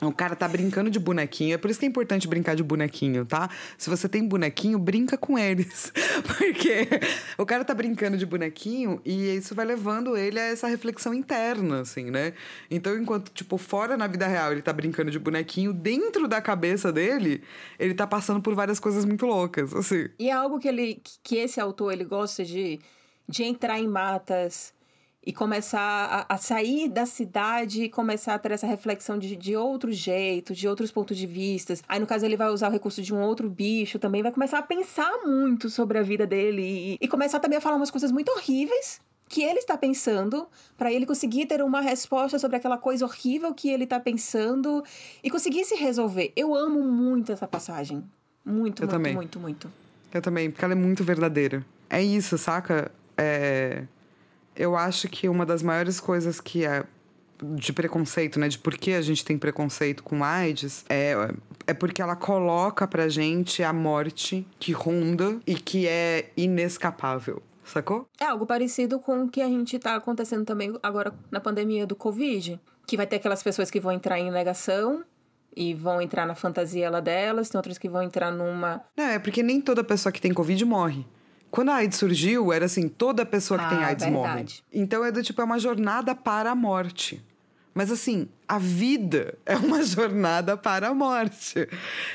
O cara tá brincando de bonequinho. É por isso que é importante brincar de bonequinho, tá? Se você tem bonequinho, brinca com eles. Porque o cara tá brincando de bonequinho e isso vai levando ele a essa reflexão interna, assim, né? Então, enquanto, tipo, fora na vida real ele tá brincando de bonequinho, dentro da cabeça dele, ele tá passando por várias coisas muito loucas, assim. E é algo que ele que esse autor ele gosta de, de entrar em matas e começar a, a sair da cidade e começar a ter essa reflexão de, de outro jeito, de outros pontos de vista. Aí, no caso, ele vai usar o recurso de um outro bicho também, vai começar a pensar muito sobre a vida dele e, e começar também a falar umas coisas muito horríveis que ele está pensando, para ele conseguir ter uma resposta sobre aquela coisa horrível que ele está pensando e conseguir se resolver. Eu amo muito essa passagem. Muito, Eu muito, também. muito, muito. Eu também, porque ela é muito verdadeira. É isso, saca? É... Eu acho que uma das maiores coisas que é de preconceito, né? De por que a gente tem preconceito com AIDS é, é porque ela coloca pra gente a morte que ronda e que é inescapável. Sacou? É algo parecido com o que a gente tá acontecendo também agora na pandemia do Covid. Que vai ter aquelas pessoas que vão entrar em negação e vão entrar na fantasia lá delas, tem outras que vão entrar numa. Não, é porque nem toda pessoa que tem Covid morre. Quando a AIDS surgiu, era assim, toda pessoa que tem Ah, AIDS morre. verdade. Então é do tipo, é uma jornada para a morte. Mas assim, a vida é uma jornada para a morte.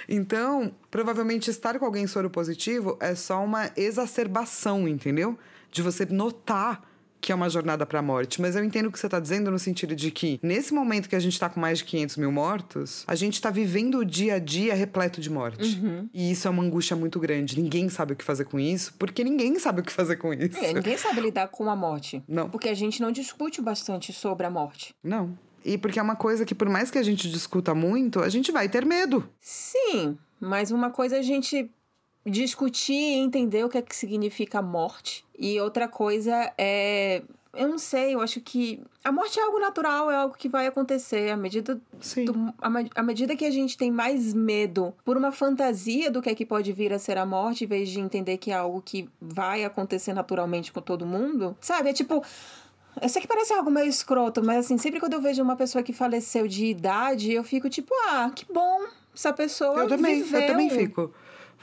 Então, provavelmente estar com alguém soro positivo é só uma exacerbação, entendeu? De você notar que é uma jornada para a morte. Mas eu entendo o que você está dizendo no sentido de que, nesse momento que a gente está com mais de 500 mil mortos, a gente está vivendo o dia a dia repleto de morte. E isso é uma angústia muito grande. Ninguém sabe o que fazer com isso, porque ninguém sabe o que fazer com isso. É, ninguém sabe lidar com a morte. Não. Porque a gente não discute bastante sobre a morte. Não. E porque é uma coisa que, por mais que a gente discuta muito, a gente vai ter medo. Sim, mas uma coisa a gente discutir e entender o que é que significa morte. E outra coisa é. Eu não sei, eu acho que a morte é algo natural, é algo que vai acontecer à medida do- à à medida que a gente tem mais medo por uma fantasia do que é que pode vir a ser a morte, em vez de entender que é algo que vai acontecer naturalmente com todo mundo, sabe? É tipo. Eu sei que parece algo meio escroto, mas assim, sempre quando eu vejo uma pessoa que faleceu de idade, eu fico tipo, ah, que bom, essa pessoa Eu também, viveu. eu também fico.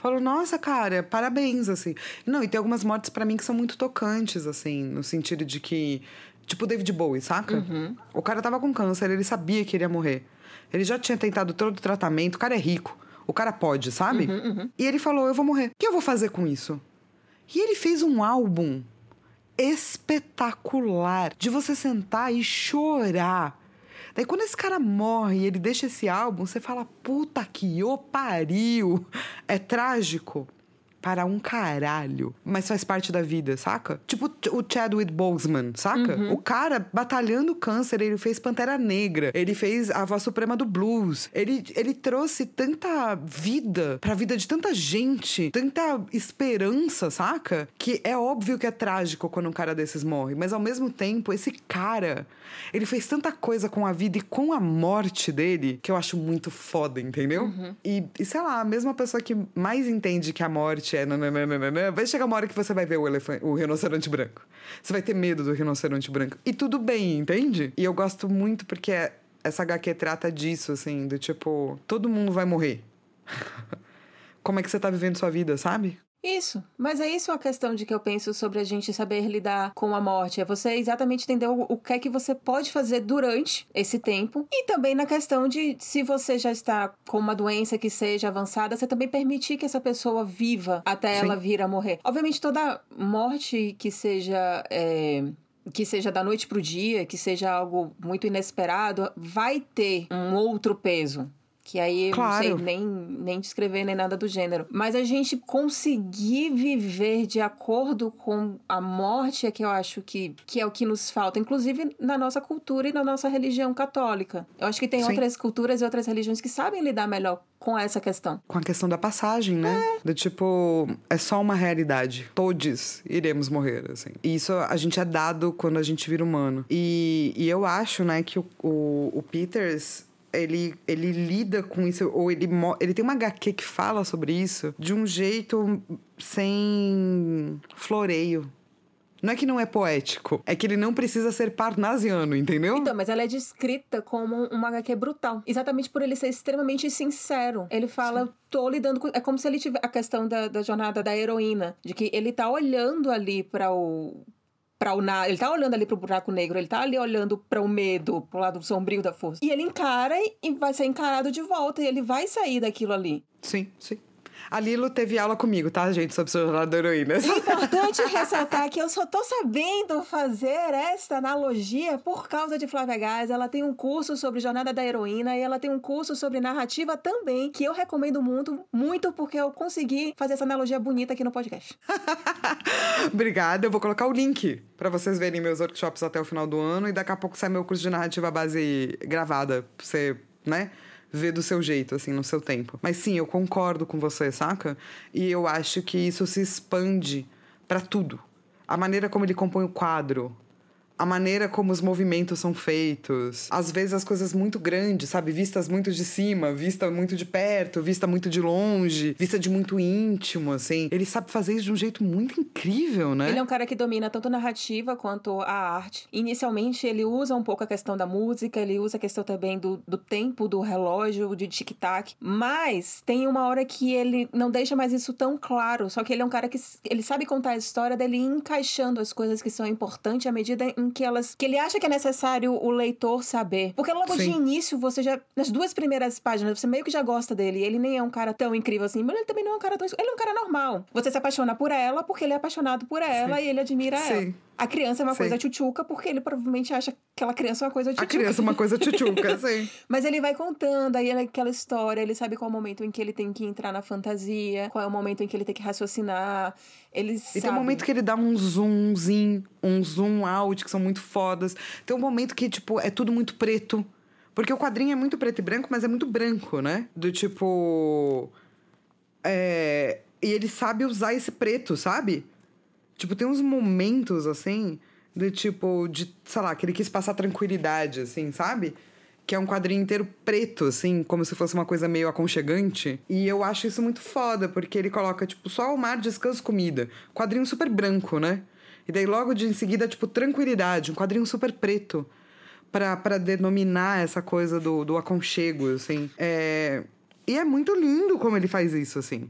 Falo, nossa, cara, parabéns, assim. Não, e tem algumas mortes pra mim que são muito tocantes, assim, no sentido de que. Tipo o David Bowie, saca? Uhum. O cara tava com câncer, ele sabia que ele ia morrer. Ele já tinha tentado todo o tratamento, o cara é rico. O cara pode, sabe? Uhum, E ele falou: eu vou morrer. O que eu vou fazer com isso? E ele fez um álbum espetacular de você sentar e chorar. Daí quando esse cara morre e ele deixa esse álbum, você fala, puta que o pariu. É trágico para um caralho, mas faz parte da vida, saca? Tipo o Chadwick Boseman, saca? O cara batalhando câncer, ele fez Pantera Negra, ele fez a voz suprema do blues. Ele, ele trouxe tanta vida pra vida de tanta gente, tanta esperança, saca? Que é óbvio que é trágico quando um cara desses morre, mas ao mesmo tempo, esse cara, ele fez tanta coisa com a vida e com a morte dele que eu acho muito foda, entendeu? E, e sei lá, a mesma pessoa que mais entende que a morte é nananana, vai chegar uma hora que você vai ver o, elefante, o rinoceronte branco. Você vai ter medo do rinoceronte branco. E tudo bem, entende? E eu gosto muito porque é- essa HQ trata disso, assim, do tipo, todo mundo vai morrer. Como é que você tá vivendo sua vida, sabe? Isso, mas é isso a questão de que eu penso sobre a gente saber lidar com a morte. É você exatamente entender o, o que é que você pode fazer durante esse tempo. E também na questão de se você já está com uma doença que seja avançada, você também permitir que essa pessoa viva até Sim. ela vir a morrer. Obviamente, toda morte que seja. é, que seja da noite pro dia, que seja algo muito inesperado, vai ter um outro peso. Que aí eu Claro. não sei nem, nem descrever nem nada do gênero. Mas a gente conseguir viver de acordo com a morte é que eu acho que, que é o que nos falta, inclusive na nossa cultura e na nossa religião católica. Eu acho que tem Sim. outras culturas e outras religiões que sabem lidar melhor com essa questão. Com a questão da passagem, né? Do tipo, é só uma realidade. Todos iremos morrer, assim. E isso a gente é dado quando a gente vira humano. E, e eu acho, né, que o, o, o Peters. Ele, ele lida com isso, ou ele, ele tem uma HQ que fala sobre isso de um jeito sem floreio. Não é que não é poético, é que ele não precisa ser parnasiano, entendeu? Então, mas ela é descrita como uma HQ brutal. Exatamente por ele ser extremamente sincero. Ele fala, tô lidando com. É como se ele tivesse a questão da, da jornada da heroína. De que ele tá olhando ali para o. Pra o na... Ele tá olhando ali pro buraco negro, ele tá ali olhando para o medo, pro lado sombrio da força. E ele encara e vai ser encarado de volta, e ele vai sair daquilo ali. Sim, sim. A Lilo teve aula comigo, tá, gente? Sobre sua jornada da heroína. Importante ressaltar que eu só tô sabendo fazer esta analogia por causa de Flávia Gás. Ela tem um curso sobre jornada da heroína e ela tem um curso sobre narrativa também, que eu recomendo muito, muito porque eu consegui fazer essa analogia bonita aqui no podcast. Obrigada. Eu vou colocar o link pra vocês verem meus workshops até o final do ano e daqui a pouco sai meu curso de narrativa base gravada, pra você, né? Ver do seu jeito, assim, no seu tempo. Mas sim, eu concordo com você, saca? E eu acho que isso se expande pra tudo. A maneira como ele compõe o quadro, a maneira como os movimentos são feitos. Às vezes as coisas muito grandes, sabe? Vistas muito de cima, vista muito de perto, vista muito de longe, vista de muito íntimo, assim. Ele sabe fazer isso de um jeito muito incrível, né? Ele é um cara que domina tanto a narrativa quanto a arte. Inicialmente, ele usa um pouco a questão da música, ele usa a questão também do, do tempo, do relógio, de tic-tac. Mas tem uma hora que ele não deixa mais isso tão claro. Só que ele é um cara que ele sabe contar a história dele encaixando as coisas que são importantes à medida em que elas. que ele acha que é necessário o leitor saber. Porque logo de Sim. início, você já. Nas duas primeiras páginas, você meio que já gosta dele. Ele nem é um cara tão incrível assim, mas ele também não é um cara tão. Ele é um cara normal. Você se apaixona por ela porque ele é apaixonado por ela Sim. e ele admira ela. A criança é uma Sim. coisa tchutchuca, porque ele provavelmente acha que aquela criança é uma coisa A tchutchuca. criança é uma coisa tchutchuca, sim. Mas ele vai contando, aí aquela história, ele sabe qual é o momento em que ele tem que entrar na fantasia, qual é o momento em que ele tem que raciocinar. Ele E sabe. tem um momento que ele dá um zoomzinho, um zoom out, que são muito fodas. Tem um momento que, tipo, é tudo muito preto. Porque o quadrinho é muito preto e branco, mas é muito branco, né? Do tipo. É... E ele sabe usar esse preto, sabe? Tipo, tem uns momentos, assim, do tipo, de, sei lá, que ele quis passar tranquilidade, assim, sabe? Que é um quadrinho inteiro preto, assim, como se fosse uma coisa meio aconchegante. E eu acho isso muito foda, porque ele coloca, tipo, só o mar, descanso, comida. Quadrinho super branco, né? E daí logo de em seguida, tipo, tranquilidade, um quadrinho super preto. Pra, denominar essa coisa do, do aconchego, assim. É... E é muito lindo como ele faz isso, assim.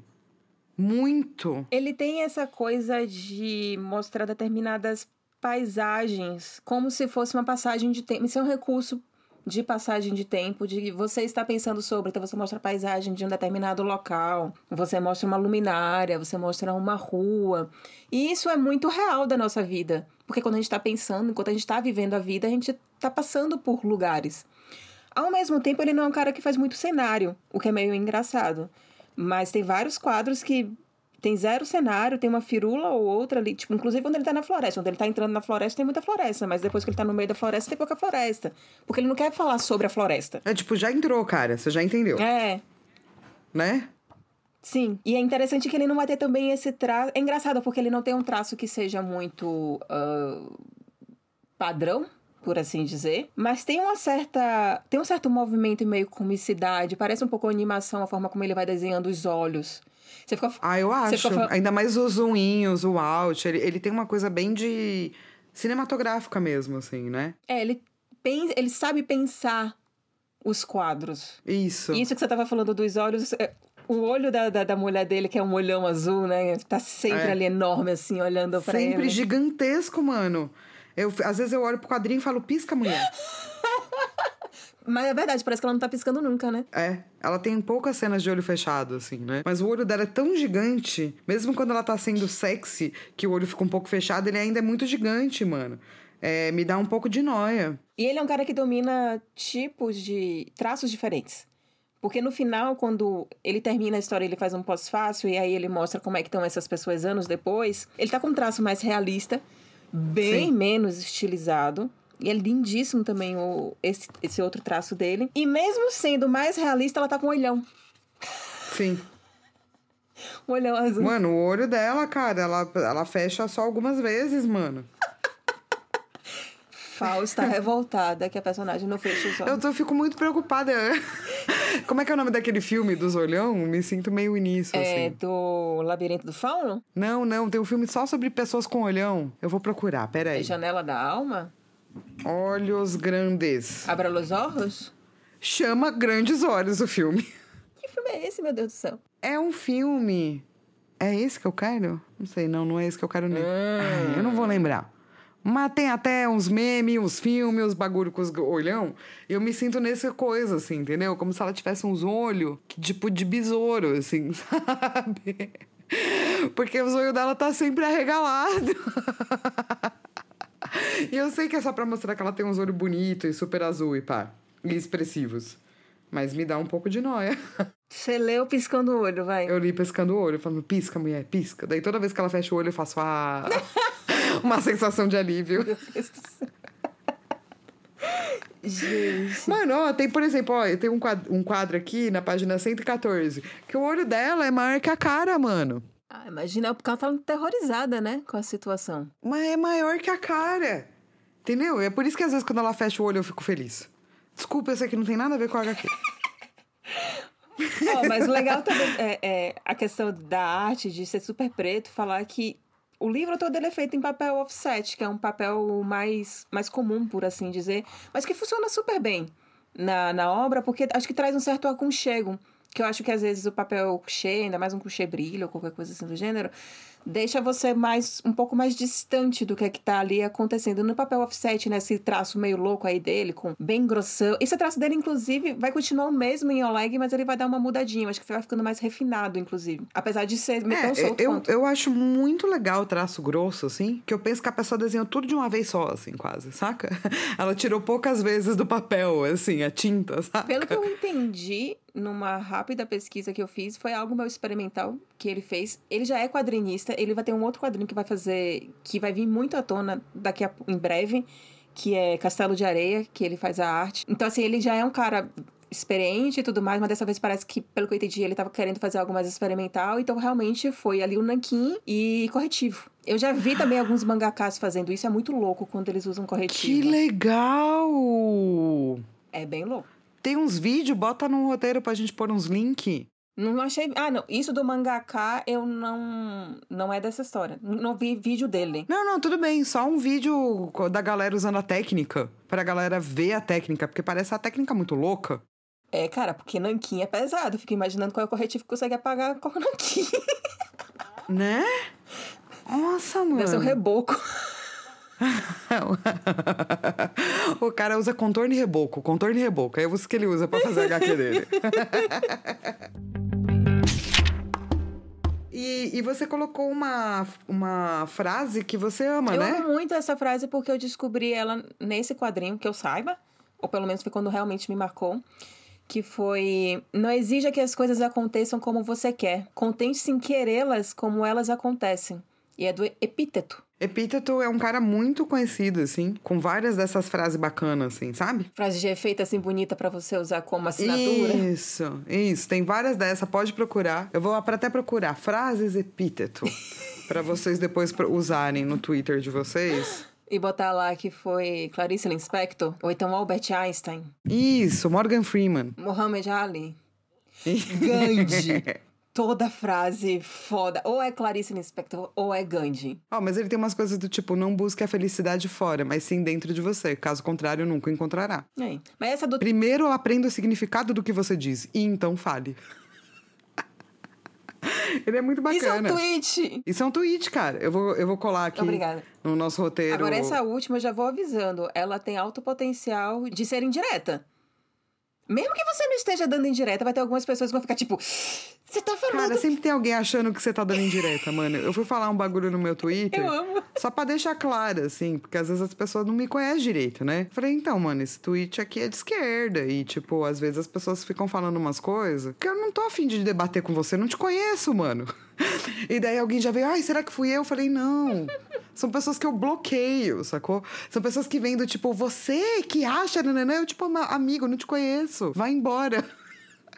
Muito. Ele tem essa coisa de mostrar determinadas paisagens como se fosse uma passagem de tempo. Isso é um recurso de passagem de tempo, de você está pensando sobre, então você mostra a paisagem de um determinado local, você mostra uma luminária, você mostra uma rua. E isso é muito real da nossa vida, porque quando a gente está pensando, enquanto a gente está vivendo a vida, a gente está passando por lugares. Ao mesmo tempo, ele não é um cara que faz muito cenário, o que é meio engraçado. Mas tem vários quadros que tem zero cenário, tem uma firula ou outra ali. Tipo, inclusive quando ele tá na floresta. Quando ele tá entrando na floresta, tem muita floresta. Mas depois que ele tá no meio da floresta, tem pouca floresta. Porque ele não quer falar sobre a floresta. É tipo, já entrou, cara. Você já entendeu, É, né? sim. E é interessante que ele não vai ter também esse traço. É engraçado, porque ele não tem um traço que seja muito ah, padrão. Por assim dizer, mas tem uma certa. Tem um certo movimento e meio comicidade. Parece um pouco animação, a forma como ele vai desenhando os olhos. Você fica Ah, eu acho. Ainda mais os zoominhos, o out. Ele, ele tem uma coisa bem de cinematográfica mesmo, assim, né? É, ele, pen- ele sabe pensar os quadros. Isso. Isso que você tava falando dos olhos. é, O olho da, da, da mulher dele, que é um olhão azul, né? Tá sempre É. ali enorme, assim, olhando pra Sempre ele. gigantesco, mano. Eu, às vezes eu olho pro quadrinho e falo, pisca, mulher. Mas é verdade, parece que ela não tá piscando nunca, né? É, ela tem poucas cenas de olho fechado, assim, né? Mas o olho dela é tão gigante, mesmo quando ela tá sendo sexy, que o olho fica um pouco fechado, ele ainda é muito gigante, mano. É, me dá um pouco de noia. E ele é um cara que domina tipos de traços diferentes. Porque no final, quando ele termina a história, ele faz um pós-fácil e aí ele mostra como é que estão essas pessoas anos depois. Ele tá com um traço mais realista, bem Sim. menos estilizado. E é lindíssimo também o, esse, esse outro traço dele. E mesmo sendo mais realista, ela tá com um olhão. Sim. Um olhão azul. Mano, o olho dela, cara, ela, ela fecha só algumas vezes, mano. Fal está revoltada que a personagem não fecha os Eu, olhos. tô, eu fico muito preocupada. Como é que é o nome daquele filme dos olhão? Me sinto meio nisso, É assim. do Labirinto do Fauno? Não, não, tem um filme só sobre pessoas com olhão. Eu vou procurar, peraí. Janela da Alma? Olhos Grandes. Abra los Ojos? Chama Grandes Olhos o filme. Que filme é esse, meu Deus do céu? É um filme. É esse que eu quero? Não sei, não, não é esse que eu quero nem. Ai, eu não vou lembrar. Mas tem até uns memes, uns filmes, uns bagulho com os olhão. E eu me sinto nessa coisa, assim, entendeu? Como se ela tivesse uns olhos, tipo, de besouro, assim, sabe? Porque o olho dela tá sempre arregalado. e eu sei que é só pra mostrar que ela tem uns olhos bonitos e super azul e pá. E expressivos. Mas me dá um pouco de noia. Você leu piscando o olho, vai. Eu li piscando o olho, falando, pisca, mulher, pisca. Daí toda vez que ela fecha o olho, eu faço ah, uma sensação de alívio. Meu Deus do céu. Gente. Mano, ó, tem, por exemplo, ó, tem um quadro, um quadro aqui na página 114, que o olho dela é maior que a cara, mano. Ah, imagina, porque ela tá aterrorizada, né? Com a situação. Mas é maior que a cara. Entendeu? É por isso que às vezes quando ela fecha o olho eu fico feliz. Desculpa, sei que não tem nada a ver com a HQ. Ó, mas o legal também é, é a questão da arte, de ser super preto, falar que o livro todo ele é feito em papel offset, que é um papel mais, mais comum, por assim dizer, mas que funciona super bem na, na obra, porque acho que traz um certo aconchego. Que eu acho que às vezes o papel couché, ainda mais um couché brilho ou qualquer coisa assim do gênero, deixa você mais um pouco mais distante do que é que tá ali acontecendo. No papel offset, né, esse traço meio louco aí dele, com bem grossão. Esse traço dele, inclusive, vai continuar o mesmo em Oleg, mas ele vai dar uma mudadinha. Acho que vai ficando mais refinado, inclusive. Apesar de ser é, tão solto eu, quanto. eu acho muito legal o traço grosso, assim, que eu penso que a pessoa desenhou tudo de uma vez só, assim, quase, saca? Ela tirou poucas vezes do papel, assim, a tinta, saca? Pelo que eu entendi, numa rápida pesquisa que eu fiz, foi algo meu experimental que ele fez. Ele já é quadrinista, ele vai ter um outro quadrinho que vai fazer, que vai vir muito à tona daqui a, em breve, que é Castelo de Areia, que ele faz a arte. Então, assim, ele já é um cara experiente e tudo mais, mas dessa vez parece que, pelo que eu entendi, ele estava querendo fazer algo mais experimental, então realmente foi ali o nanquim e corretivo. Eu já vi também alguns mangakas fazendo isso, é muito louco quando eles usam corretivo. Que legal! É bem louco. Tem uns vídeos, bota no roteiro pra gente pôr uns links. Não achei. Ah, não. Isso do mangaká eu não. Não é dessa história. Não vi vídeo dele. Não, não, tudo bem. Só um vídeo da galera usando a técnica. Pra galera ver a técnica. Porque parece a técnica muito louca. É, cara, porque nanquim é pesado. Fico imaginando qual é o corretivo que consegue apagar com o nanquim. Né? Nossa, mano. Deve ser um reboco. o cara usa contorno e reboco, contorno e reboco. É isso que ele usa para fazer a HQ dele. E, e, você colocou uma, uma frase que você ama, eu né? Eu amo muito essa frase porque eu descobri ela nesse quadrinho, que eu saiba, ou pelo menos foi quando realmente me marcou, que foi: Não exija que as coisas aconteçam como você quer, contente-se em querê-las como elas acontecem. E é do epíteto. Epíteto é um cara muito conhecido, assim, com várias dessas frases bacanas, assim, sabe? Frase de efeito, assim, bonita para você usar como assinatura. Isso, isso. Tem várias dessas, pode procurar. Eu vou até procurar frases epíteto para vocês depois usarem no Twitter de vocês. E botar lá que foi Clarice Lispector, ou então Albert Einstein. Isso, Morgan Freeman. Muhammad Ali. Gandhi. Toda frase foda. Ou é Clarice Lispector ou é Gandhi. Ó, oh, mas ele tem umas coisas do tipo, não busque a felicidade fora, mas sim dentro de você. Caso contrário, nunca encontrará. É. Mas essa do... Primeiro aprenda o significado do que você diz e então fale. Ele é muito bacana. Isso é um tweet. Isso é um tweet, cara. Eu vou, eu vou colar aqui Obrigada. no nosso roteiro. Agora, essa última, eu já vou avisando. Ela tem alto potencial de ser indireta. Mesmo que você não esteja dando indireta, vai ter algumas pessoas que vão ficar tipo. Você tá falando. Cara, sempre tem alguém achando que você tá dando indireta, mano. Eu fui falar um bagulho no meu Twitter. Eu amo. Só pra deixar claro, assim, porque às vezes as pessoas não me conhecem direito, né? Falei, então, mano, esse tweet aqui é de esquerda. E, tipo, às vezes as pessoas ficam falando umas coisas que eu não tô afim de debater com você, não te conheço, mano. E daí alguém já veio, ai, será que fui eu? Eu falei, não. São pessoas que eu bloqueio, sacou? São pessoas que vêm do tipo, você que acha, nananã. Eu, tipo, amigo, não te conheço. Vai embora.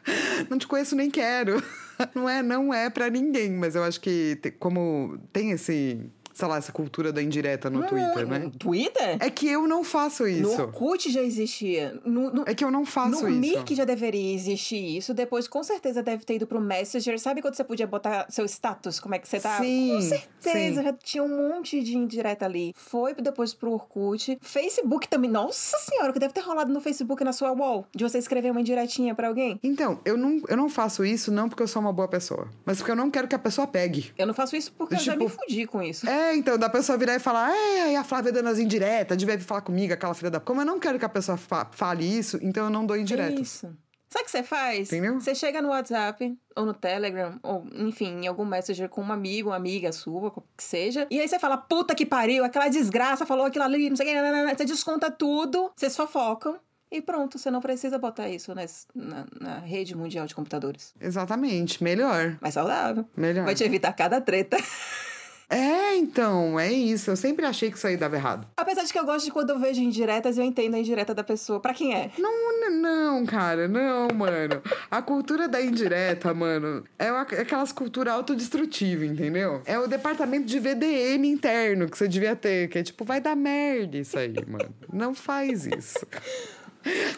Não te conheço, nem quero. Não é, não é para ninguém, mas eu acho que como tem esse sei lá, essa cultura da indireta no não, Twitter, né? Twitter? É que eu não faço isso. No Orkut já existia. No, no, é que eu não faço no isso. No Mirk já deveria existir isso. Depois, com certeza, deve ter ido pro Messenger. Sabe quando você podia botar seu status? Como é que você tá? Sim, com certeza. Sim. Já tinha um monte de indireta ali. Foi depois pro Orkut. Facebook também. Nossa senhora, o que deve ter rolado no Facebook na sua wall? De você escrever uma indiretinha para alguém? Então, eu não, eu não faço isso não porque eu sou uma boa pessoa. Mas porque eu não quero que a pessoa pegue. Eu não faço isso porque tipo, eu já me tipo, fudi com isso. É, então, da pessoa virar e falar, é, a Flávia dando as indiretas, devia falar comigo, aquela filha da. Como eu não quero que a pessoa fa fale isso, então eu não dou indiretas. Isso. Sabe o que você faz? Entendeu? Você chega no WhatsApp, ou no Telegram, ou enfim, em algum Messenger com um amigo, uma amiga sua, o que seja. E aí você fala, puta que pariu, aquela desgraça falou aquilo ali, não sei o que, você desconta tudo, vocês fofocam. E pronto, você não precisa botar isso nessa, na, na, rede mundial de computadores. Exatamente, melhor. Mais saudável. Melhor. Vai te evitar cada treta. É, então, é isso. Eu sempre achei que isso aí dava errado. Apesar de que eu gosto de quando eu vejo indiretas, eu entendo a indireta da pessoa. Pra quem é? Não, não, cara, não, mano. A cultura da indireta, mano, é uma, é aquelas culturas autodestrutivas, entendeu? É o departamento de VDM interno que você devia ter, que é tipo, vai dar merda isso aí, mano. Não faz isso.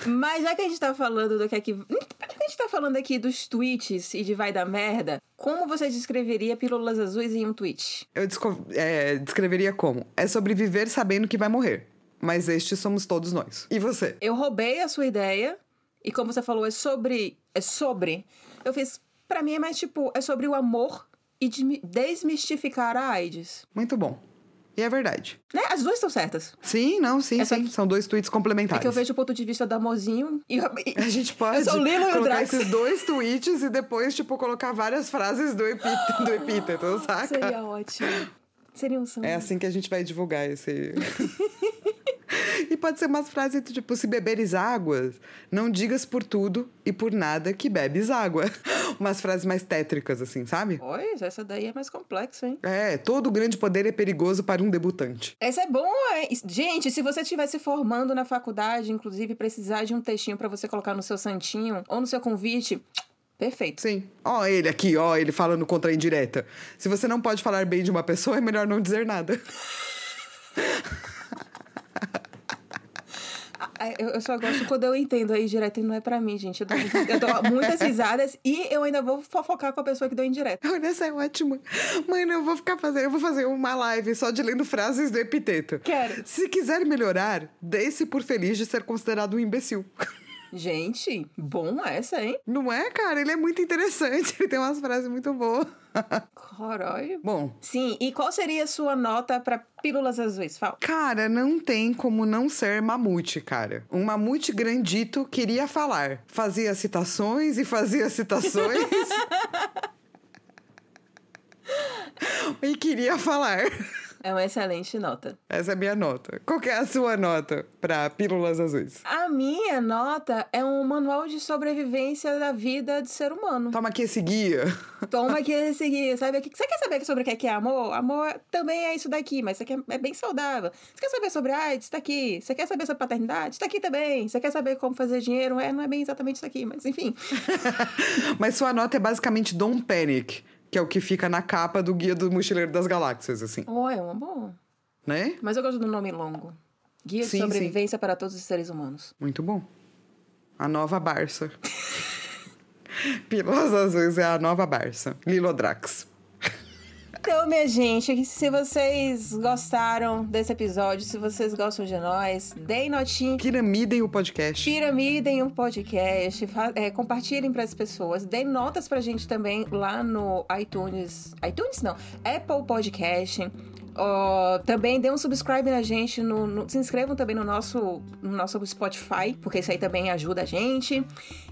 Mas já que a gente tá falando do que aqui. Já que a gente tá falando aqui dos tweets e de vai dar merda, como você descreveria pílulas azuis em um tweet? Eu é, descreveria como? É sobre viver sabendo que vai morrer. Mas estes somos todos nós. E você? Eu roubei a sua ideia. E como você falou, é sobre. É sobre. Eu fiz. Pra mim é mais tipo. É sobre o amor e de desmistificar a AIDS. Muito bom. E é verdade. Né? As duas estão certas. Sim, não, sim, Essa sim. São dois tweets É complementares. que eu vejo o ponto de vista do amorzinho e, A gente pode Eu sou o Lilo e o colocar Drax. esses dois tweets e depois, tipo, colocar várias frases do, epí- do epíteto, saca? seria ótimo. Seria um som. É assim que a gente vai divulgar esse. e pode ser umas frases tipo: se beberes água, não digas por tudo e por nada que bebes água. Umas frases mais tétricas, assim, sabe? Pois, essa daí é mais complexa, hein? É, todo grande poder é perigoso para um debutante. Essa é bom, é? Gente, se você estiver se formando na faculdade, inclusive precisar de um textinho pra você colocar no seu santinho ou no seu convite, perfeito. Sim. Ó, ele aqui, ó, ele falando contra a indireta. Se você não pode falar bem de uma pessoa, é melhor não dizer nada. Eu, eu só gosto quando eu entendo aí direto e não é pra mim, gente. Eu dou, eu dou muitas risadas e eu ainda vou fofocar com a pessoa que deu indireta. Olha, essa é ótima. Mano, eu vou ficar fazendo, eu vou fazer uma live só de lendo frases do epiteto. Quero. Se quiser melhorar, dê-se por feliz de ser considerado um imbecil. Gente, bom essa, hein? Não é, cara? Ele é muito interessante. Ele tem umas frases muito boas. Caralho. Bom, Sim, e qual seria a sua nota pra Pílulas Azuis? Cara, não tem como não ser mamute, cara. Um mamute grandito queria falar. Fazia citações e fazia citações. e queria falar. É uma excelente nota. Essa é a minha nota. Qual que é a sua nota pra Pílulas Azuis? A minha nota é um manual de sobrevivência da vida de ser humano. Toma aqui esse guia. Toma aqui esse guia, sabe? aqui- Você quer saber sobre o que é que é amor? Amor também é isso daqui, mas isso aqui é é bem saudável. Você quer saber sobre AIDS? Tá aqui. Você quer saber sobre paternidade? Tá aqui também. Você quer saber como fazer dinheiro? É, não é bem exatamente isso aqui, mas enfim. Mas sua nota é basicamente Don't Panic, que é o que fica na capa do Guia do Mochileiro das Galáxias, assim, Oh, é uma boa. né? Mas eu gosto do nome longo. Guia de Sim, sobrevivência para todos os seres humanos. Muito bom. A nova Barça. Pílulas Azuis é a nova Barça. Lilodrax. Então, minha gente, se vocês gostaram desse episódio, se vocês gostam de nós, deem notinha Piramidem o podcast. Piramidem o podcast, é, compartilhem para as pessoas, deem notas pra gente também lá no iTunes. iTunes não, Apple Podcast. Ó, também dê um subscribe na gente, no, no- se inscrevam também no nosso, no nosso Spotify, porque isso aí também ajuda a gente.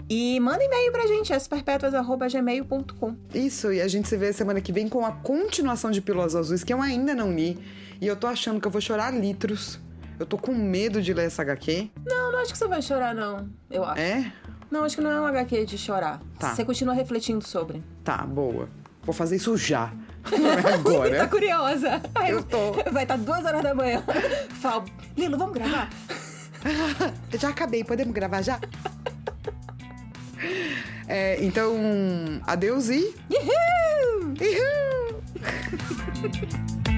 E mandem e-mail pra gente, asperpetuas.gmail.com. Isso, e a gente se vê semana que vem com a continuação de Pílulas Azuis, que eu ainda não li. E eu tô achando que eu vou chorar litros. Eu tô com medo de ler essa HQ. Não, não acho que você vai chorar, não. Eu acho. É? Não, acho que não é um HQ de chorar. Tá. Você continua refletindo sobre. Tá, boa. Vou fazer isso já. É Tá agora. curiosa. Ai, Eu tô. Vai estar duas horas da manhã. Fala, Lilo, vamos gravar? já acabei, podemos gravar já? É, então, adeus e. Uhul! Uhul!